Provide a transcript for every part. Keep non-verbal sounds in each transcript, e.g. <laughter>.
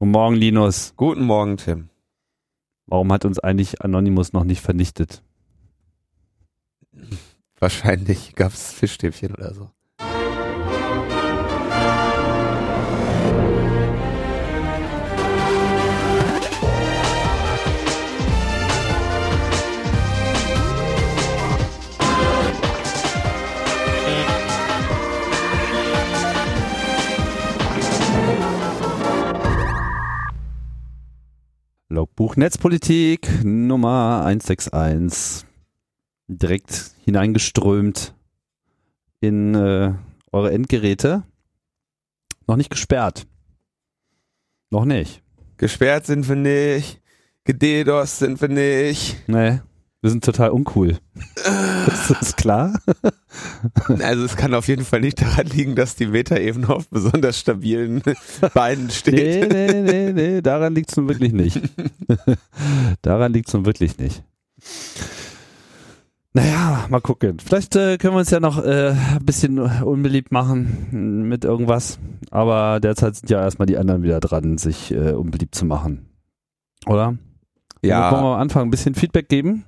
Guten Morgen, Linus. Guten Morgen, Tim. Warum hat uns eigentlich Anonymous noch nicht vernichtet? Wahrscheinlich gab es Fischstäbchen oder so. Logbuch Netzpolitik Nummer 161. Direkt hineingeströmt in äh, eure Endgeräte. Noch nicht gesperrt. Noch nicht. Gesperrt sind wir nicht. Gededos sind wir nicht. Nee, wir sind total uncool. ist das klar? <laughs> Also es kann auf jeden Fall nicht daran liegen, dass die Metaebene auf besonders stabilen <laughs> Beinen steht. Nee, nee, nee, nee, daran liegt es nun wirklich nicht. <laughs> daran liegt es nun wirklich nicht. Naja, mal gucken. Vielleicht äh, können wir uns ja noch äh, ein bisschen unbeliebt machen mit irgendwas. Aber derzeit sind ja erstmal die anderen wieder dran, sich äh, unbeliebt zu machen. Oder? Ja. Wollen wir am Anfang ein bisschen Feedback geben?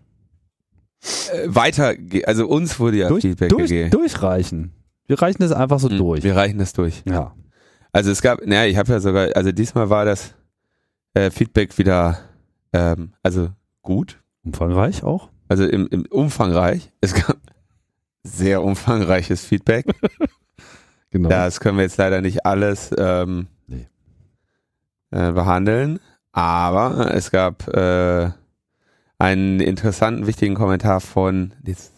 Äh, weiter, also uns wurde ja durch, Feedback durch, gegeben. durchreichen. Wir reichen das einfach so Mhm, durch. Wir reichen das durch. Ja. Also es gab, naja, ich habe ja sogar, also diesmal war das äh, Feedback wieder, ähm, also gut, Umfangreich auch? also im, im umfangreich. Es gab sehr umfangreiches Feedback. <laughs> Genau. Das können wir jetzt leider nicht alles ähm, Nee. äh, behandeln, aber es gab äh, einen interessanten, wichtigen Kommentar von das-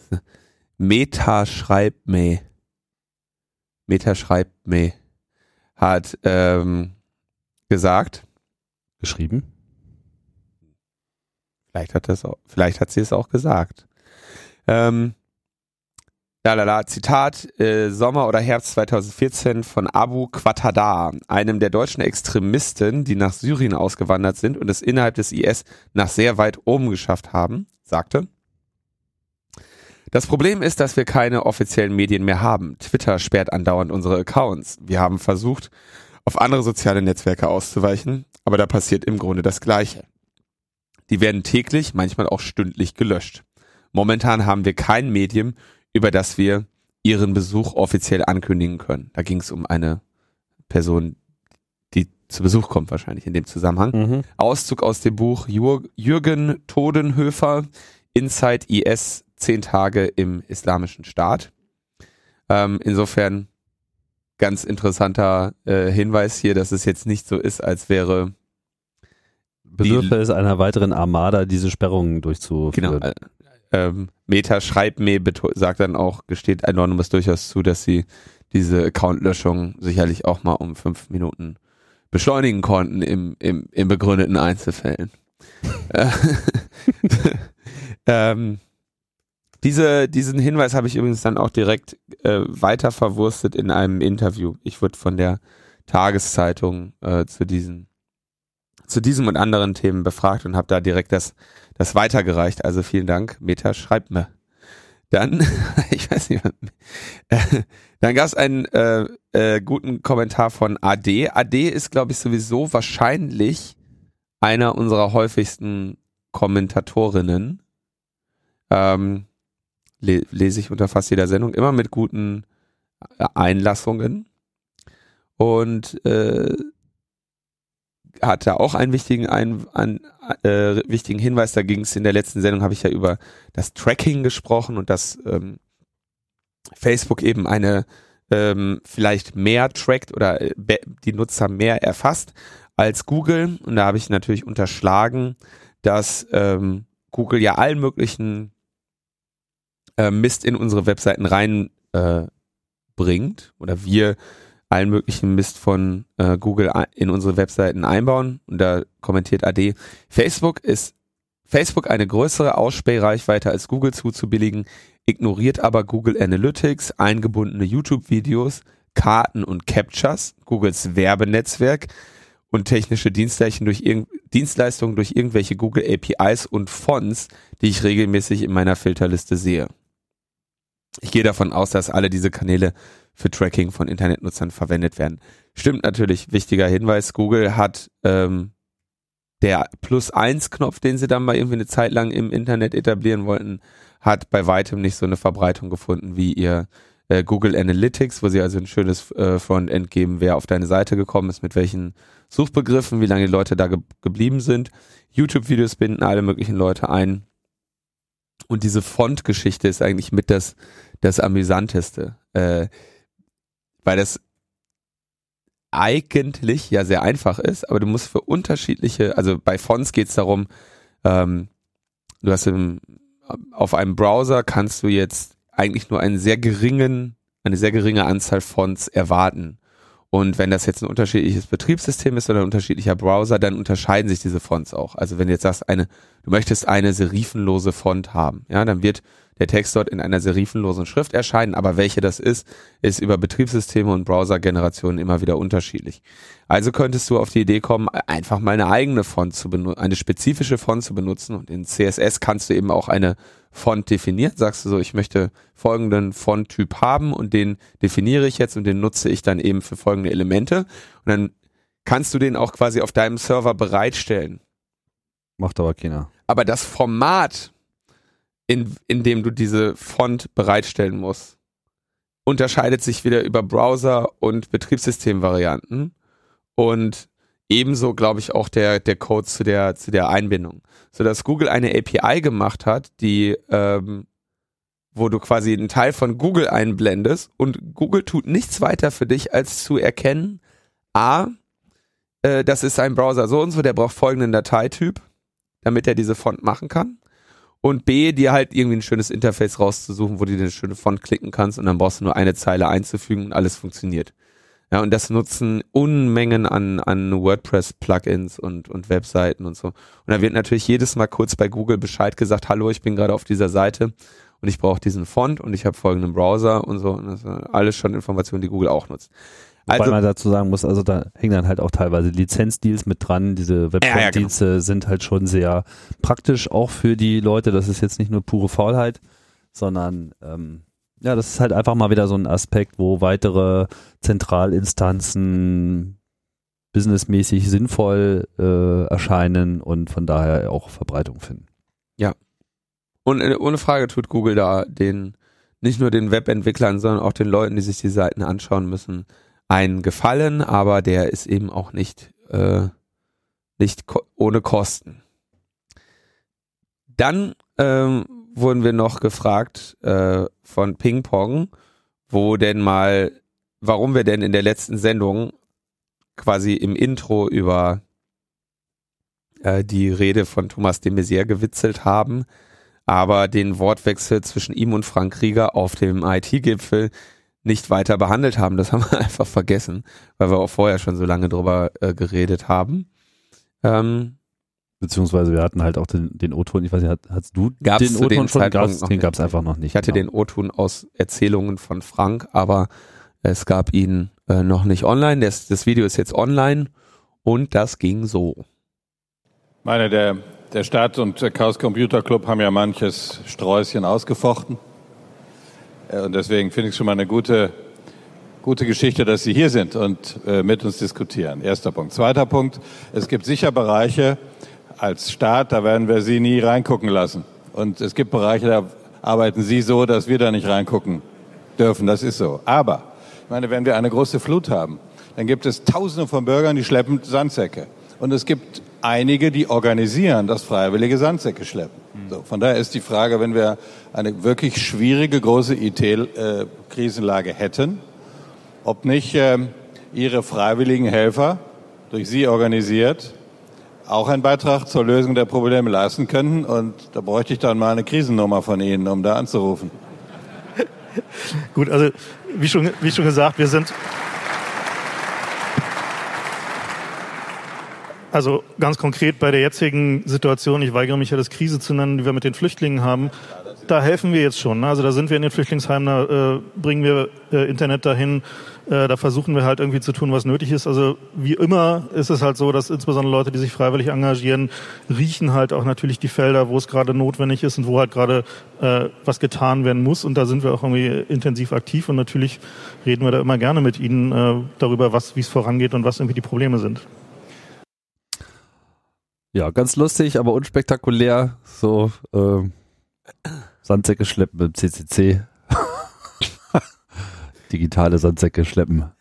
Meta schreibt me. Meta schreibt me hat ähm, gesagt, Geschrieben? vielleicht hat das auch, vielleicht hat sie es auch gesagt. Ähm, Lalala, Zitat, äh, Sommer oder Herbst 2014 von Abu Qatada, einem der deutschen Extremisten, die nach Syrien ausgewandert sind und es innerhalb des IS nach sehr weit oben geschafft haben, sagte, das Problem ist, dass wir keine offiziellen Medien mehr haben. Twitter sperrt andauernd unsere Accounts. Wir haben versucht, auf andere soziale Netzwerke auszuweichen, aber da passiert im Grunde das Gleiche. Die werden täglich, manchmal auch stündlich gelöscht. Momentan haben wir kein Medium, über das wir ihren Besuch offiziell ankündigen können. Da ging es um eine Person, die zu Besuch kommt wahrscheinlich in dem Zusammenhang. Mhm. Auszug aus dem Buch Jür Jürgen Todenhöfer, Inside IS, zehn Tage im Islamischen Staat. Ähm, insofern ganz interessanter äh, Hinweis hier, dass es jetzt nicht so ist, als wäre Bedürfe es einer weiteren Armada, diese Sperrungen durchzuführen. Genau. Äh, ähm, Meta schreibt mir, sagt dann auch, gesteht Anonymous durchaus zu, dass sie diese Account-Löschung sicherlich auch mal um fünf Minuten beschleunigen konnten im, im, im begründeten Einzelfällen. Äh, <laughs> <laughs> ähm, diese, diesen Hinweis habe ich übrigens dann auch direkt äh, weiter verwurstet in einem Interview. Ich wurde von der Tageszeitung äh, zu diesen zu diesem und anderen Themen befragt und habe da direkt das das weitergereicht. Also vielen Dank. Meta, schreibt mir. Dann, <laughs> ich weiß nicht, äh, dann gab es einen äh, äh, guten Kommentar von AD. AD ist, glaube ich, sowieso wahrscheinlich einer unserer häufigsten Kommentatorinnen. Ähm, le lese ich unter fast jeder Sendung, immer mit guten äh, Einlassungen. Und äh, hat da auch einen wichtigen, ein, ein, äh, wichtigen Hinweis. Da ging es in der letzten Sendung, habe ich ja über das Tracking gesprochen und dass ähm, Facebook eben eine ähm, vielleicht mehr trackt oder äh, die Nutzer mehr erfasst als Google. Und da habe ich natürlich unterschlagen, dass ähm, Google ja allen möglichen äh, Mist in unsere Webseiten rein äh, oder wir allen möglichen Mist von äh, Google in unsere Webseiten einbauen. Und da kommentiert AD, Facebook ist Facebook eine größere Ausspähreichweite als Google zuzubilligen, ignoriert aber Google Analytics, eingebundene YouTube-Videos, Karten und Captures, Googles Werbenetzwerk und technische Dienstleistungen durch, irgend Dienstleistungen durch irgendwelche Google APIs und Fonts, die ich regelmäßig in meiner Filterliste sehe. Ich gehe davon aus, dass alle diese Kanäle für Tracking von Internetnutzern verwendet werden. Stimmt natürlich, wichtiger Hinweis. Google hat ähm, der Plus-Eins-Knopf, den sie dann mal irgendwie eine Zeit lang im Internet etablieren wollten, hat bei weitem nicht so eine Verbreitung gefunden wie ihr äh, Google Analytics, wo sie also ein schönes äh, Frontend geben, wer auf deine Seite gekommen ist, mit welchen Suchbegriffen, wie lange die Leute da ge geblieben sind. YouTube-Videos binden alle möglichen Leute ein. Und diese Font-Geschichte ist eigentlich mit das, das Amüsanteste. Äh, weil das eigentlich ja sehr einfach ist, aber du musst für unterschiedliche, also bei Fonts geht es darum, ähm, du hast im, auf einem Browser kannst du jetzt eigentlich nur einen sehr geringen, eine sehr geringe Anzahl Fonts erwarten. Und wenn das jetzt ein unterschiedliches Betriebssystem ist oder ein unterschiedlicher Browser, dann unterscheiden sich diese Fonts auch. Also wenn du jetzt sagst, eine, du möchtest eine serifenlose Font haben, ja, dann wird der Text dort in einer serifenlosen Schrift erscheinen, aber welche das ist, ist über Betriebssysteme und Browsergenerationen immer wieder unterschiedlich. Also könntest du auf die Idee kommen, einfach mal eine eigene Font zu benutzen, eine spezifische Font zu benutzen und in CSS kannst du eben auch eine Font definieren. Sagst du so, ich möchte folgenden Fonttyp haben und den definiere ich jetzt und den nutze ich dann eben für folgende Elemente und dann kannst du den auch quasi auf deinem Server bereitstellen. Macht aber keiner. Aber das Format, in, in dem du diese Font bereitstellen musst, unterscheidet sich wieder über Browser und Betriebssystemvarianten. Und ebenso glaube ich auch der der Code zu der zu der Einbindung, so dass Google eine API gemacht hat, die ähm, wo du quasi einen Teil von Google einblendest und Google tut nichts weiter für dich als zu erkennen, a, äh, das ist ein Browser so und so, der braucht folgenden Dateityp, damit er diese Font machen kann und B, dir halt irgendwie ein schönes Interface rauszusuchen, wo du eine schöne Font klicken kannst und dann brauchst du nur eine Zeile einzufügen und alles funktioniert. Ja, und das nutzen Unmengen an, an WordPress-Plugins und, und Webseiten und so. Und da wird natürlich jedes Mal kurz bei Google Bescheid gesagt, hallo, ich bin gerade auf dieser Seite und ich brauche diesen Font und ich habe folgenden Browser und so. Und das sind alles schon Informationen, die Google auch nutzt. Also, Weil man dazu sagen muss, also da hängen dann halt auch teilweise Lizenzdeals mit dran. Diese Website-Dienste ja, ja, genau. sind halt schon sehr praktisch, auch für die Leute. Das ist jetzt nicht nur pure Faulheit, sondern ähm, ja, das ist halt einfach mal wieder so ein Aspekt, wo weitere Zentralinstanzen businessmäßig sinnvoll äh, erscheinen und von daher auch Verbreitung finden. Ja. Und äh, ohne Frage tut Google da den nicht nur den Webentwicklern, sondern auch den Leuten, die sich die Seiten anschauen müssen, einen Gefallen, aber der ist eben auch nicht, äh, nicht ko ohne Kosten. Dann ähm, wurden wir noch gefragt äh, von Ping Pong, wo denn mal, warum wir denn in der letzten Sendung quasi im Intro über äh, die Rede von Thomas de Maizière gewitzelt haben, aber den Wortwechsel zwischen ihm und Frank Krieger auf dem IT-Gipfel nicht weiter behandelt haben. Das <laughs> haben wir einfach vergessen, weil wir auch vorher schon so lange drüber äh, geredet haben. Ähm, Beziehungsweise wir hatten halt auch den, den O-Ton, ich weiß nicht, hast du gab's den O-Ton schon? Gab's, den gab es einfach noch nicht. Ich hatte genau. den O-Ton aus Erzählungen von Frank, aber es gab ihn äh, noch nicht online. Das, das Video ist jetzt online und das ging so. Meine, der, der Staat und der Chaos Computer Club haben ja manches Sträußchen ausgefochten. Äh, und deswegen finde ich es schon mal eine gute, gute Geschichte, dass Sie hier sind und äh, mit uns diskutieren. Erster Punkt. Zweiter Punkt. Es gibt sicher Bereiche als Staat, da werden wir Sie nie reingucken lassen. Und es gibt Bereiche, da arbeiten Sie so, dass wir da nicht reingucken dürfen. Das ist so. Aber, ich meine, wenn wir eine große Flut haben, dann gibt es Tausende von Bürgern, die schleppen Sandsäcke. Und es gibt einige, die organisieren, dass freiwillige Sandsäcke schleppen. So, von daher ist die Frage, wenn wir eine wirklich schwierige, große IT-Krisenlage hätten, ob nicht äh, Ihre freiwilligen Helfer, durch Sie organisiert, auch einen Beitrag zur Lösung der Probleme leisten könnten. Und da bräuchte ich dann mal eine Krisennummer von Ihnen, um da anzurufen. Gut, also wie schon, wie schon gesagt, wir sind Also ganz konkret bei der jetzigen Situation, ich weigere mich ja das Krise zu nennen, die wir mit den Flüchtlingen haben. da helfen wir jetzt schon. Ne? Also da sind wir in den Flüchtlingsheimen, da äh, bringen wir äh, Internet dahin, äh, da versuchen wir halt irgendwie zu tun, was nötig ist. Also wie immer ist es halt so, dass insbesondere Leute, die sich freiwillig engagieren, riechen halt auch natürlich die Felder, wo es gerade notwendig ist und wo halt gerade äh, was getan werden muss. Und da sind wir auch irgendwie intensiv aktiv und natürlich reden wir da immer gerne mit ihnen äh, darüber, was wie es vorangeht und was irgendwie die Probleme sind. Ja, ganz lustig, aber unspektakulär. So äh, Sandsäcke schleppen im CCC. <laughs> Digitale Sandsäcke schleppen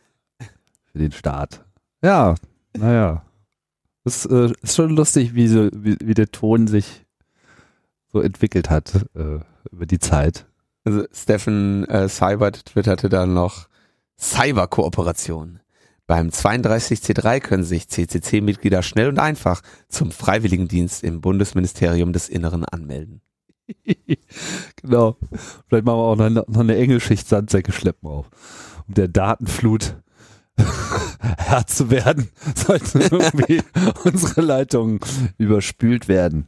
für den Staat. Ja, naja. Es äh, ist schon lustig, wie, so, wie, wie der Ton sich so entwickelt hat äh, über die Zeit. Also Steffen äh, Cybert twitterte dann noch Cyberkooperation. Beim 32C3 können sich CCC-Mitglieder schnell und einfach zum Freiwilligendienst im Bundesministerium des Inneren anmelden. <laughs> genau. Vielleicht machen wir auch noch eine, noch eine Engelschicht Sandsäcke schleppen auf. Um der Datenflut <laughs> Herr zu werden, <laughs> sollten irgendwie unsere Leitungen überspült werden.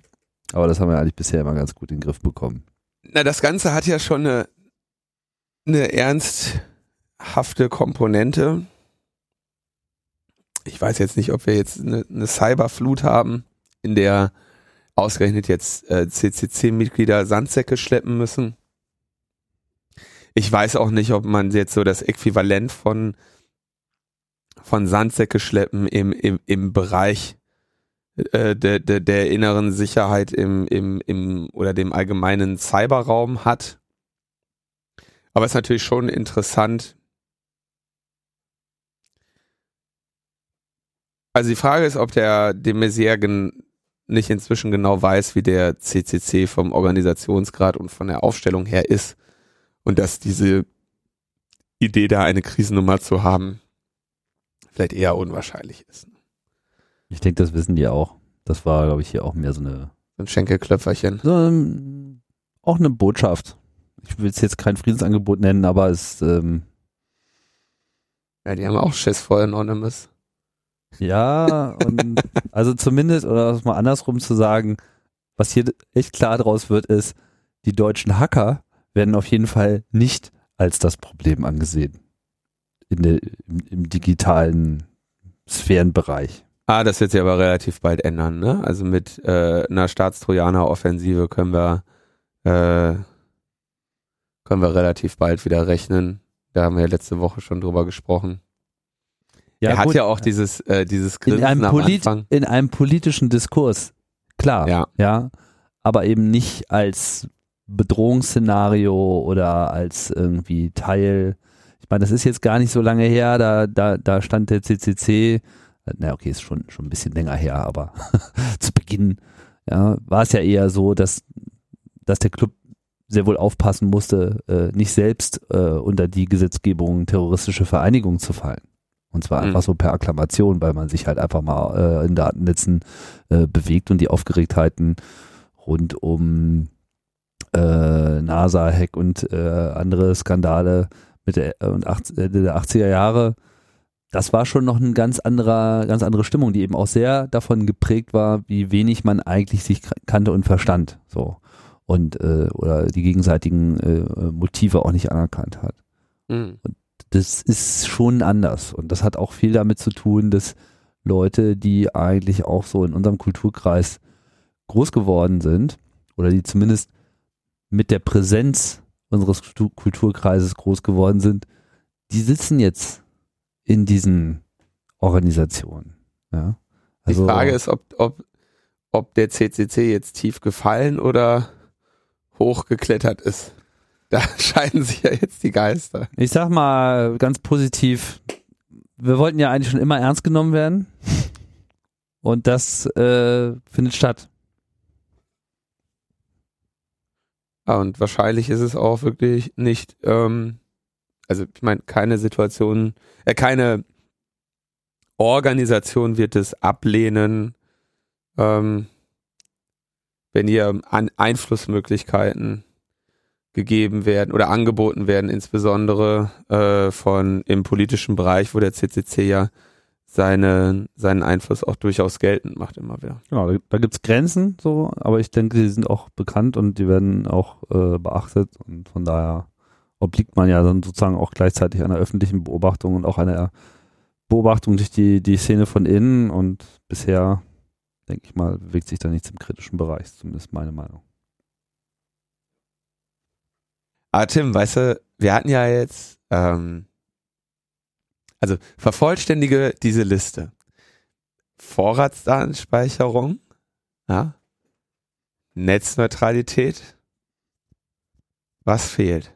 Aber das haben wir eigentlich bisher immer ganz gut in den Griff bekommen. Na, das Ganze hat ja schon eine, eine ernsthafte Komponente ich weiß jetzt nicht, ob wir jetzt eine, eine Cyberflut haben, in der ausgerechnet jetzt äh, CCC-Mitglieder Sandsäcke schleppen müssen. Ich weiß auch nicht, ob man jetzt so das Äquivalent von von Sandsäcke schleppen im, im, im Bereich äh, der, der, der inneren Sicherheit im, im, im oder dem allgemeinen Cyberraum hat. Aber es ist natürlich schon interessant, Also die Frage ist, ob der de Maizière nicht inzwischen genau weiß, wie der CCC vom Organisationsgrad und von der Aufstellung her ist und dass diese Idee da eine Krisennummer zu haben vielleicht eher unwahrscheinlich ist. Ich denke, das wissen die auch. Das war, glaube ich, hier auch mehr so eine ein Schenkelklöpferchen. So, ähm, auch eine Botschaft. Ich will es jetzt kein Friedensangebot nennen, aber es ähm, ja, die haben auch Schiss vor Anonymous. Ja, und also zumindest, oder mal andersrum zu sagen, was hier echt klar draus wird, ist, die deutschen Hacker werden auf jeden Fall nicht als das Problem angesehen. Der, im, im digitalen Sphärenbereich. Ah, das wird sich aber relativ bald ändern, ne? Also mit äh, einer Staatstrojaner-Offensive können wir äh, können wir relativ bald wieder rechnen. Da haben wir ja letzte Woche schon drüber gesprochen. Ja, er hat gut. ja auch dieses, äh, dieses Grinsen in einem, Polit in einem politischen Diskurs, klar, ja. ja, aber eben nicht als Bedrohungsszenario oder als irgendwie Teil. Ich meine, das ist jetzt gar nicht so lange her, da, da, da stand der CCC, na okay, ist schon, schon ein bisschen länger her, aber <laughs> zu Beginn ja, war es ja eher so, dass, dass der Club sehr wohl aufpassen musste, äh, nicht selbst äh, unter die Gesetzgebung terroristische Vereinigung zu fallen. Und zwar mhm. einfach so per Akklamation, weil man sich halt einfach mal äh, in Datennetzen äh, bewegt und die Aufgeregtheiten rund um äh, NASA-Hack und äh, andere Skandale mit der, äh, und 80, äh, der 80er Jahre, das war schon noch eine ganz anderer, ganz andere Stimmung, die eben auch sehr davon geprägt war, wie wenig man eigentlich sich kannte und verstand. So. Und äh, oder die gegenseitigen Motive auch nicht anerkannt hat. Mhm. Und das ist schon anders. Und das hat auch viel damit zu tun, dass Leute, die eigentlich auch so in unserem Kulturkreis groß geworden sind oder die zumindest mit der Präsenz unseres Kulturkreises groß geworden sind, die sitzen jetzt in diesen Organisationen. Ja? Also, die Frage ist, ob, ob, ob der CCC jetzt tief gefallen oder hochgeklettert ist. Da <laughs> scheiden sich ja jetzt die Geister. Ich sag mal ganz positiv, wir wollten ja eigentlich schon immer ernst genommen werden. Und das äh, findet statt. Und wahrscheinlich ist es auch wirklich nicht, ähm, also ich meine, keine Situation, äh, keine Organisation wird es ablehnen, ähm, wenn ihr an Einflussmöglichkeiten gegeben werden oder angeboten werden, insbesondere äh, von im politischen Bereich, wo der CCC ja seine, seinen Einfluss auch durchaus geltend macht immer wieder. Genau, da, da gibt es Grenzen so, aber ich denke, die sind auch bekannt und die werden auch äh, beachtet und von daher obliegt man ja dann sozusagen auch gleichzeitig einer öffentlichen Beobachtung und auch einer Beobachtung durch die, die Szene von innen und bisher, denke ich mal, bewegt sich da nichts im kritischen Bereich, zumindest meine Meinung. Ah, Tim, weißt du, wir hatten ja jetzt ähm, also vervollständige diese Liste. Vorratsdatenspeicherung, ja, Netzneutralität. Was fehlt?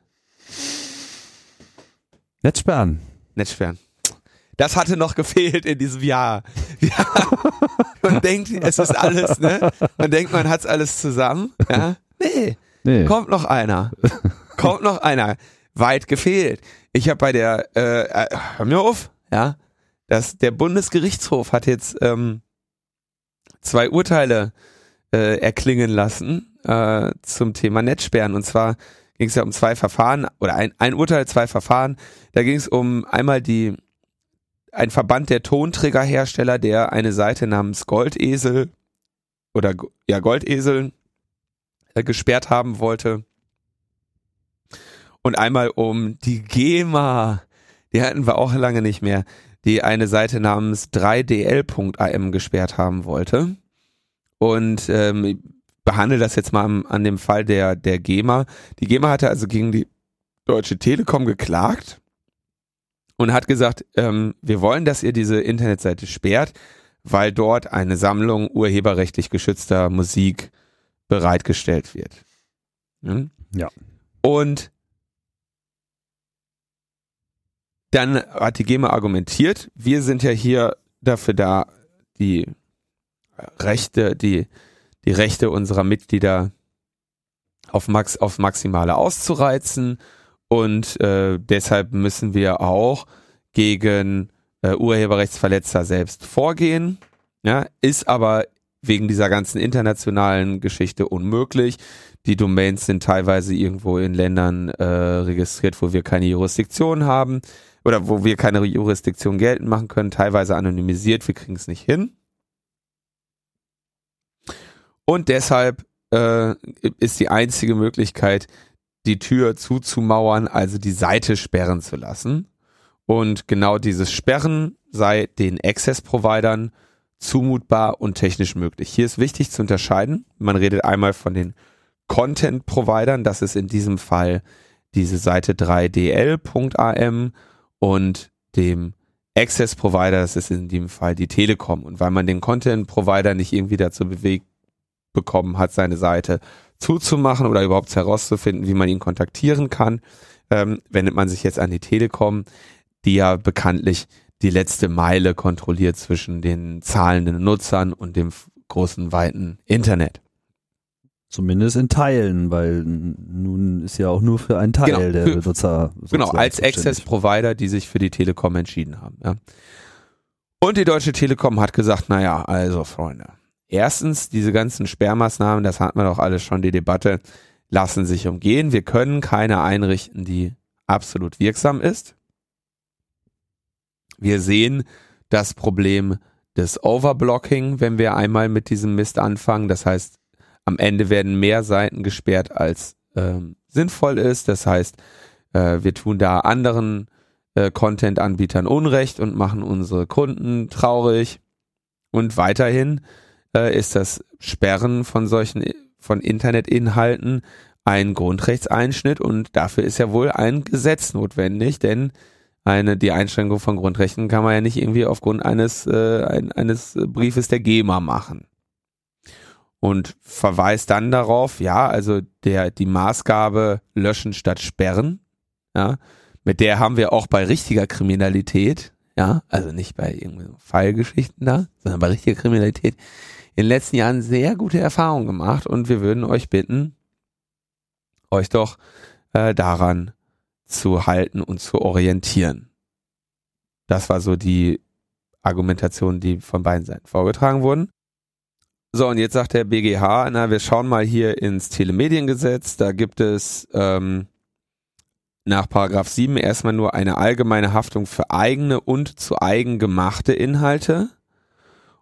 Netzsperren. Netzsperren. Das hatte noch gefehlt in diesem Jahr. Ja. Man <laughs> denkt, es ist alles, ne? Man denkt, man hat's alles zusammen. Ja? Nee. nee. Kommt noch einer. Kommt noch einer. Weit gefehlt. Ich habe bei der, äh, äh, hör mir auf, ja, dass der Bundesgerichtshof hat jetzt ähm, zwei Urteile äh, erklingen lassen äh, zum Thema Netzsperren. Und zwar ging es ja um zwei Verfahren oder ein, ein Urteil, zwei Verfahren. Da ging es um einmal die ein Verband der Tonträgerhersteller, der eine Seite namens Goldesel oder ja Goldesel äh, gesperrt haben wollte und einmal um die GEMA, die hatten wir auch lange nicht mehr, die eine Seite namens 3dl.am gesperrt haben wollte. Und ähm, behandle das jetzt mal an, an dem Fall der, der GEMA. Die GEMA hatte also gegen die Deutsche Telekom geklagt und hat gesagt, ähm, wir wollen, dass ihr diese Internetseite sperrt, weil dort eine Sammlung urheberrechtlich geschützter Musik bereitgestellt wird. Hm? Ja. Und Dann hat die GEMA argumentiert, wir sind ja hier dafür da, die Rechte, die, die Rechte unserer Mitglieder auf, Max, auf Maximale auszureizen und äh, deshalb müssen wir auch gegen äh, Urheberrechtsverletzer selbst vorgehen. Ja, ist aber wegen dieser ganzen internationalen Geschichte unmöglich. Die Domains sind teilweise irgendwo in Ländern äh, registriert, wo wir keine Jurisdiktion haben oder wo wir keine Jurisdiktion geltend machen können, teilweise anonymisiert, wir kriegen es nicht hin. Und deshalb äh, ist die einzige Möglichkeit, die Tür zuzumauern, also die Seite sperren zu lassen. Und genau dieses Sperren sei den Access-Providern zumutbar und technisch möglich. Hier ist wichtig zu unterscheiden. Man redet einmal von den Content-Providern, das ist in diesem Fall diese Seite 3dl.am und dem Access Provider, das ist in dem Fall die Telekom. Und weil man den Content Provider nicht irgendwie dazu bewegt bekommen hat, seine Seite zuzumachen oder überhaupt herauszufinden, wie man ihn kontaktieren kann, ähm, wendet man sich jetzt an die Telekom, die ja bekanntlich die letzte Meile kontrolliert zwischen den zahlenden Nutzern und dem großen, weiten Internet. Zumindest in Teilen, weil nun ist ja auch nur für einen Teil genau, der Benutzer. Genau, als Access Provider, die sich für die Telekom entschieden haben. Ja. Und die Deutsche Telekom hat gesagt, naja, also Freunde, erstens, diese ganzen Sperrmaßnahmen, das hatten wir doch alles schon, die Debatte, lassen sich umgehen. Wir können keine einrichten, die absolut wirksam ist. Wir sehen das Problem des Overblocking, wenn wir einmal mit diesem Mist anfangen. Das heißt, am Ende werden mehr Seiten gesperrt, als ähm, sinnvoll ist. Das heißt, äh, wir tun da anderen äh, Content-Anbietern Unrecht und machen unsere Kunden traurig. Und weiterhin äh, ist das Sperren von solchen von Internetinhalten ein Grundrechtseinschnitt und dafür ist ja wohl ein Gesetz notwendig, denn eine die Einschränkung von Grundrechten kann man ja nicht irgendwie aufgrund eines äh, ein, eines Briefes der GEMA machen und verweist dann darauf, ja, also der, die Maßgabe löschen statt sperren, ja, mit der haben wir auch bei richtiger Kriminalität, ja, also nicht bei irgendwie Fallgeschichten da, sondern bei richtiger Kriminalität in den letzten Jahren sehr gute Erfahrungen gemacht und wir würden euch bitten, euch doch äh, daran zu halten und zu orientieren. Das war so die Argumentation, die von beiden Seiten vorgetragen wurden. So, und jetzt sagt der BGH, na, wir schauen mal hier ins Telemediengesetz. Da gibt es ähm, nach Paragraph 7 erstmal nur eine allgemeine Haftung für eigene und zu eigen gemachte Inhalte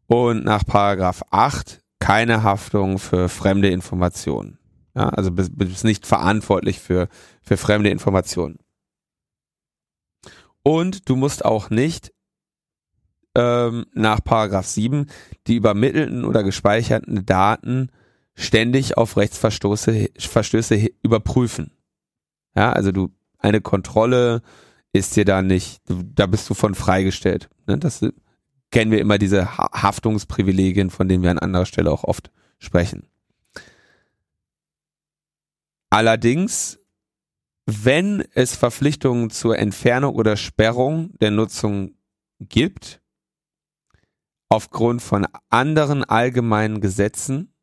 und nach Paragraph 8 keine Haftung für fremde Informationen. Ja, also bist, bist nicht verantwortlich für, für fremde Informationen. Und du musst auch nicht ähm, nach Paragraph 7 die übermittelten oder gespeicherten Daten ständig auf Rechtsverstöße Verstöße überprüfen. Ja, also du eine Kontrolle ist dir da nicht, da bist du von freigestellt. Ne? Das kennen wir immer diese Haftungsprivilegien, von denen wir an anderer Stelle auch oft sprechen. Allerdings, wenn es Verpflichtungen zur Entfernung oder Sperrung der Nutzung gibt, aufgrund von anderen allgemeinen Gesetzen,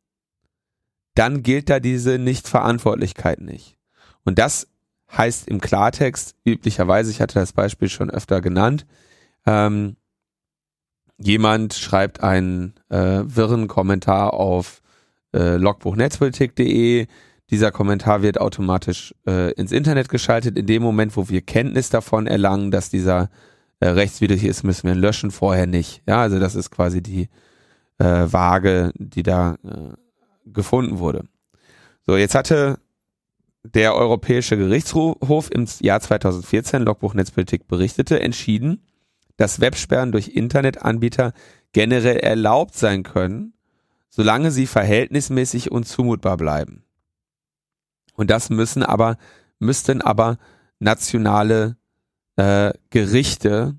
dann gilt da diese Nichtverantwortlichkeit nicht. Und das heißt im Klartext üblicherweise, ich hatte das Beispiel schon öfter genannt, ähm, jemand schreibt einen äh, wirren Kommentar auf äh, logbuchnetzpolitik.de, dieser Kommentar wird automatisch äh, ins Internet geschaltet. In dem Moment, wo wir Kenntnis davon erlangen, dass dieser äh, rechtswidrig ist, müssen wir ihn löschen, vorher nicht. Ja, also das ist quasi die äh, Waage, die da äh, gefunden wurde. So, jetzt hatte der Europäische Gerichtshof im Jahr 2014, Logbuch Netzpolitik berichtete, entschieden, dass Websperren durch Internetanbieter generell erlaubt sein können, solange sie verhältnismäßig und zumutbar bleiben. Und das müssen aber, müssten aber nationale äh, Gerichte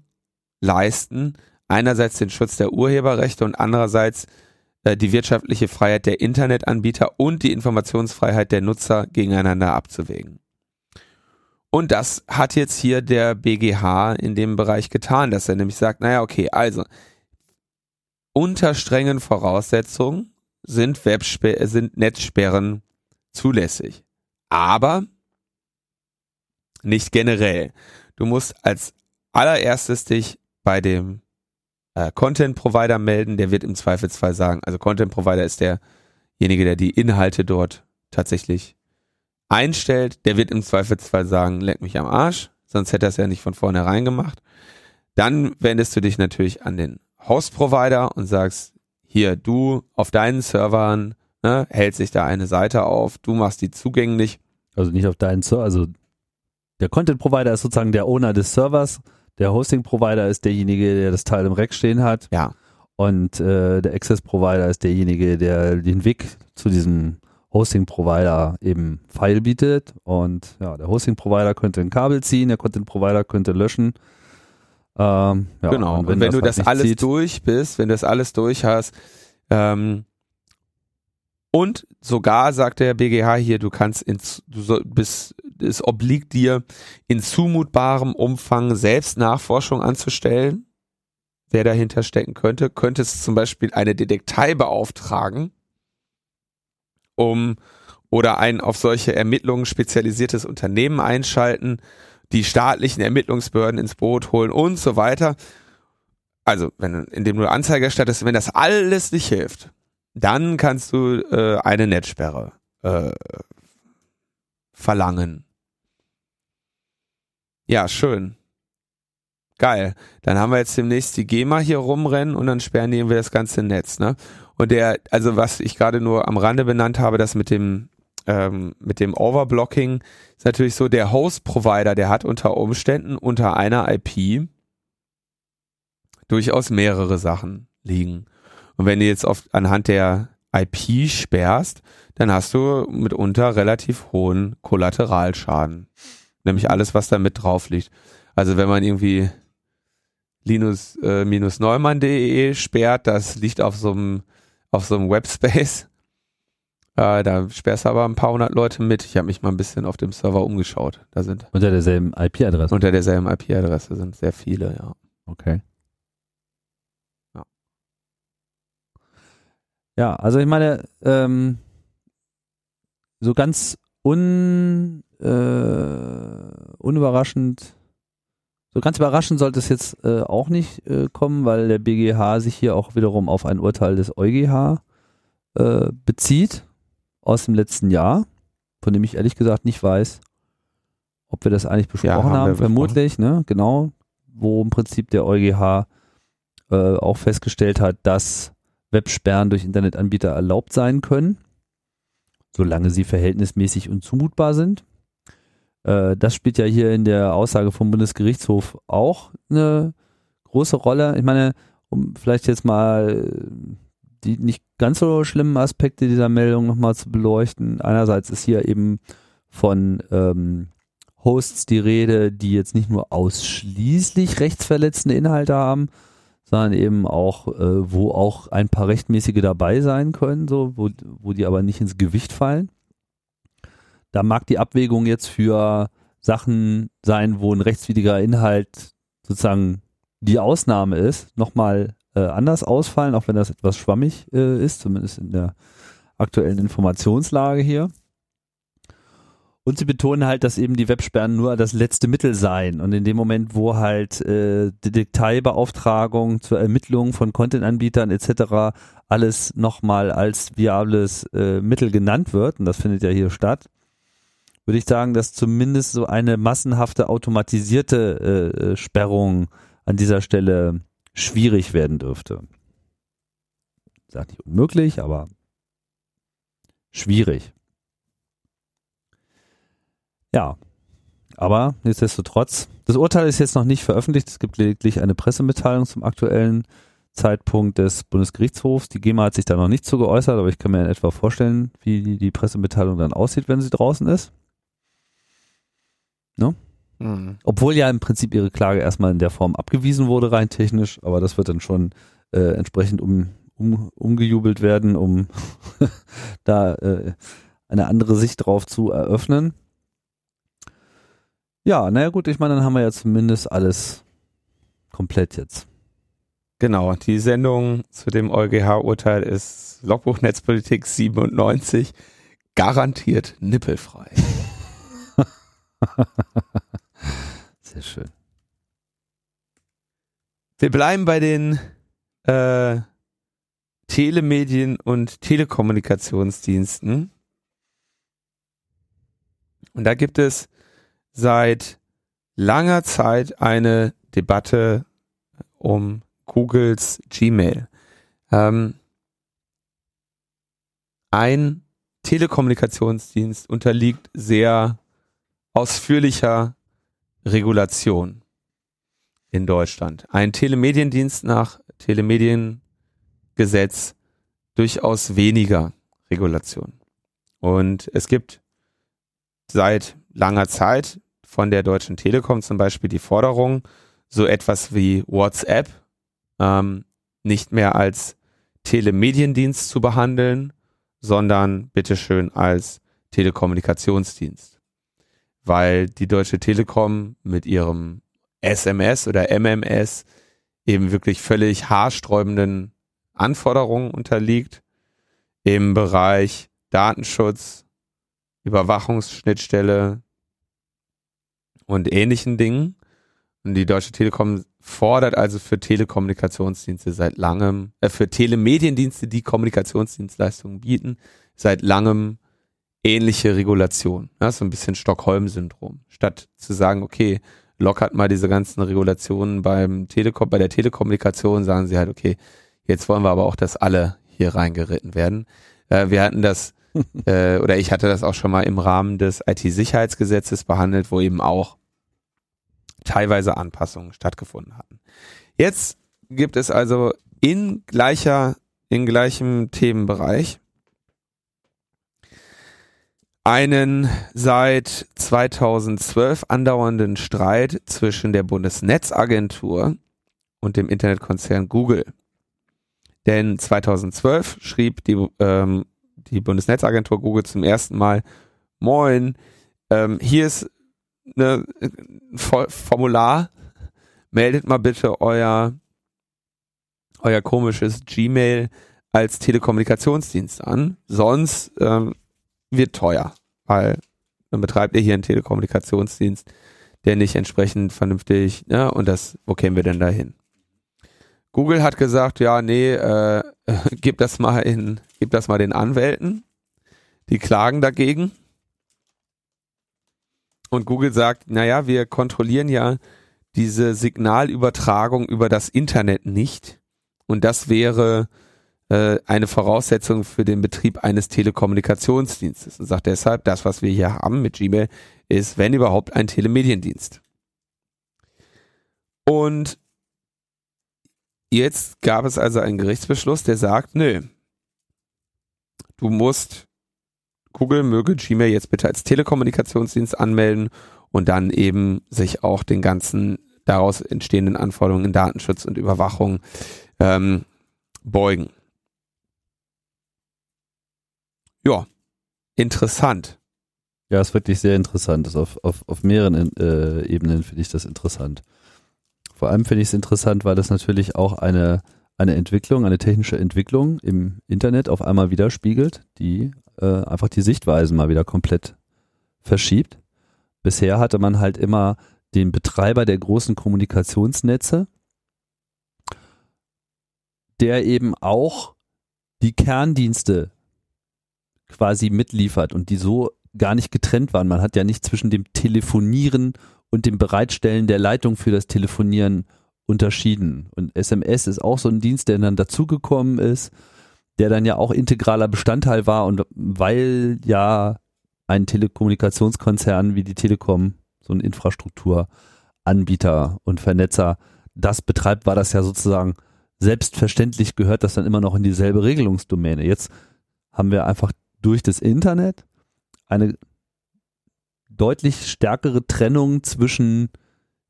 leisten. Einerseits den Schutz der Urheberrechte und andererseits äh, die wirtschaftliche Freiheit der Internetanbieter und die Informationsfreiheit der Nutzer gegeneinander abzuwägen. Und das hat jetzt hier der BGH in dem Bereich getan, dass er nämlich sagt, naja, okay, also unter strengen Voraussetzungen sind, sind Netzsperren zulässig. Aber nicht generell. Du musst als allererstes dich bei dem äh, Content Provider melden, der wird im Zweifelsfall sagen, also Content Provider ist derjenige, der die Inhalte dort tatsächlich einstellt, der wird im Zweifelsfall sagen, leck mich am Arsch, sonst hätte er es ja nicht von vornherein gemacht. Dann wendest du dich natürlich an den Host Provider und sagst, hier, du auf deinen Servern ne, hält sich da eine Seite auf, du machst die zugänglich. Also nicht auf deinen Server, also der Content Provider ist sozusagen der Owner des Servers der Hosting-Provider ist derjenige, der das Teil im Rack stehen hat. Ja. Und äh, der Access-Provider ist derjenige, der den Weg zu diesem Hosting-Provider eben File bietet. Und ja, der Hosting-Provider könnte ein Kabel ziehen, der Content-Provider könnte löschen. Ähm, ja, genau. Und wenn, und wenn das du halt das alles zieht, durch bist, wenn du das alles durch hast, ähm, und sogar sagt der BGH hier, du kannst ins, du soll, bis, es obliegt dir in zumutbarem Umfang selbst Nachforschung anzustellen, wer dahinter stecken könnte. Könntest zum Beispiel eine Detektei beauftragen, um oder ein auf solche Ermittlungen spezialisiertes Unternehmen einschalten, die staatlichen Ermittlungsbehörden ins Boot holen und so weiter. Also, wenn, indem du Anzeige erstattest, wenn das alles nicht hilft, dann kannst du äh, eine Netzsperre äh, verlangen. Ja, schön. Geil. Dann haben wir jetzt demnächst die GEMA hier rumrennen und dann sperren die irgendwie das ganze Netz, ne? Und der, also was ich gerade nur am Rande benannt habe, das mit dem ähm, mit dem Overblocking ist natürlich so, der Host-Provider, der hat unter Umständen unter einer IP durchaus mehrere Sachen liegen. Und wenn du jetzt oft anhand der IP sperrst, dann hast du mitunter relativ hohen Kollateralschaden. Nämlich alles, was da mit drauf liegt. Also wenn man irgendwie linus äh, sperrt, das liegt auf so einem auf so einem Webspace. <laughs> Äh, da sperrst du aber ein paar hundert Leute mit. Ich habe mich mal ein bisschen auf dem Server umgeschaut. Da sind unter derselben IP-Adresse. Unter derselben IP-Adresse sind sehr viele, ja. Okay. Ja, also ich meine, ähm, so ganz un, äh, unüberraschend, so ganz überraschend sollte es jetzt äh, auch nicht äh, kommen, weil der BGH sich hier auch wiederum auf ein Urteil des EuGH äh, bezieht aus dem letzten Jahr, von dem ich ehrlich gesagt nicht weiß, ob wir das eigentlich besprochen ja, haben, haben vermutlich, ne? Genau, wo im Prinzip der EuGH äh, auch festgestellt hat, dass Websperren durch Internetanbieter erlaubt sein können, solange sie verhältnismäßig und zumutbar sind. Äh, das spielt ja hier in der Aussage vom Bundesgerichtshof auch eine große Rolle. Ich meine, um vielleicht jetzt mal die nicht ganz so schlimmen Aspekte dieser Meldung nochmal zu beleuchten. Einerseits ist hier eben von ähm, Hosts die Rede, die jetzt nicht nur ausschließlich rechtsverletzende Inhalte haben, sondern eben auch, äh, wo auch ein paar rechtmäßige dabei sein können, so, wo, wo die aber nicht ins Gewicht fallen. Da mag die Abwägung jetzt für Sachen sein, wo ein rechtswidriger Inhalt sozusagen die Ausnahme ist, nochmal äh, anders ausfallen, auch wenn das etwas schwammig äh, ist, zumindest in der aktuellen Informationslage hier. Und sie betonen halt, dass eben die Websperren nur das letzte Mittel seien. Und in dem Moment, wo halt äh, die Detailbeauftragung zur Ermittlung von Content-Anbietern etc. alles nochmal als viables äh, Mittel genannt wird, und das findet ja hier statt, würde ich sagen, dass zumindest so eine massenhafte automatisierte äh, äh Sperrung an dieser Stelle schwierig werden dürfte. Ich nicht unmöglich, aber schwierig. Ja, aber nichtsdestotrotz, das Urteil ist jetzt noch nicht veröffentlicht. Es gibt lediglich eine Pressemitteilung zum aktuellen Zeitpunkt des Bundesgerichtshofs. Die GEMA hat sich da noch nicht zu geäußert, aber ich kann mir in etwa vorstellen, wie die Pressemitteilung dann aussieht, wenn sie draußen ist. Ne? Mhm. Obwohl ja im Prinzip ihre Klage erstmal in der Form abgewiesen wurde, rein technisch, aber das wird dann schon äh, entsprechend um, um, umgejubelt werden, um <laughs> da äh, eine andere Sicht drauf zu eröffnen. Ja, naja gut, ich meine, dann haben wir ja zumindest alles komplett jetzt. Genau, die Sendung zu dem EuGH-Urteil ist Logbuch Netzpolitik 97, garantiert nippelfrei. <laughs> Sehr schön. Wir bleiben bei den äh, Telemedien und Telekommunikationsdiensten. Und da gibt es seit langer Zeit eine Debatte um Googles Gmail. Ähm, ein Telekommunikationsdienst unterliegt sehr ausführlicher Regulation in Deutschland. Ein Telemediendienst nach Telemediengesetz durchaus weniger Regulation. Und es gibt seit langer Zeit von der Deutschen Telekom zum Beispiel die Forderung, so etwas wie WhatsApp ähm, nicht mehr als Telemediendienst zu behandeln, sondern bitteschön als Telekommunikationsdienst weil die Deutsche Telekom mit ihrem SMS oder MMS eben wirklich völlig haarsträubenden Anforderungen unterliegt im Bereich Datenschutz, Überwachungsschnittstelle und ähnlichen Dingen. Und die Deutsche Telekom fordert also für Telekommunikationsdienste seit langem, äh, für Telemediendienste, die Kommunikationsdienstleistungen bieten, seit langem ähnliche Regulation. Ja, so ein bisschen Stockholm-Syndrom. Statt zu sagen, okay, lockert mal diese ganzen Regulationen beim Telekom, bei der Telekommunikation, sagen sie halt, okay, jetzt wollen wir aber auch, dass alle hier reingeritten werden. Äh, wir hatten das, <laughs> äh, oder ich hatte das auch schon mal im Rahmen des IT-Sicherheitsgesetzes behandelt, wo eben auch teilweise Anpassungen stattgefunden hatten. Jetzt gibt es also in gleicher, in gleichem Themenbereich einen seit 2012 andauernden Streit zwischen der Bundesnetzagentur und dem Internetkonzern Google. Denn 2012 schrieb die, ähm, die Bundesnetzagentur Google zum ersten Mal, moin, ähm, hier ist ein Formular, meldet mal bitte euer, euer komisches Gmail als Telekommunikationsdienst an, sonst ähm, wird teuer, weil dann betreibt ihr hier einen Telekommunikationsdienst, der nicht entsprechend vernünftig, ne, und das, wo kämen wir denn da hin? Google hat gesagt, ja, nee, äh, <laughs> gib das mal in, gib das mal den Anwälten. Die klagen dagegen. Und Google sagt, naja, wir kontrollieren ja diese Signalübertragung über das Internet nicht. Und das wäre äh, eine Voraussetzung für den Betrieb eines Telekommunikationsdienstes. Und sagt deshalb, das, was wir hier haben mit Gmail, ist, wenn überhaupt, ein Telemediendienst. Und jetzt gab es also einen Gerichtsbeschluss, der sagt, nö, du musst, Google möge Gmail jetzt bitte als Telekommunikationsdienst anmelden und dann eben sich auch den ganzen daraus entstehenden Anforderungen in Datenschutz und Überwachung ähm, beugen. Ja, interessant. Ja, ist wirklich sehr interessant. Das auf, auf, auf mehreren äh, Ebenen finde ich das interessant. Vor allem finde ich es interessant, weil das natürlich auch eine, eine Entwicklung, eine technische Entwicklung im Internet auf einmal widerspiegelt, die äh, einfach die Sichtweisen mal wieder komplett verschiebt. Bisher hatte man halt immer den Betreiber der großen Kommunikationsnetze, der eben auch die Kerndienste quasi mitliefert und die so gar nicht getrennt waren. Man hat ja nicht zwischen dem Telefonieren und dem Bereitstellen der Leitung für das Telefonieren unterschieden. Und SMS ist auch so ein Dienst, der dann dazugekommen ist, der dann ja auch integraler Bestandteil war und weil ja ein Telekommunikationskonzern wie die Telekom, so ein Infrastrukturanbieter und Vernetzer, das betreibt, war das ja sozusagen selbstverständlich gehört das dann immer noch in dieselbe Regelungsdomäne. Jetzt haben wir einfach durch das Internet eine deutlich stärkere Trennung zwischen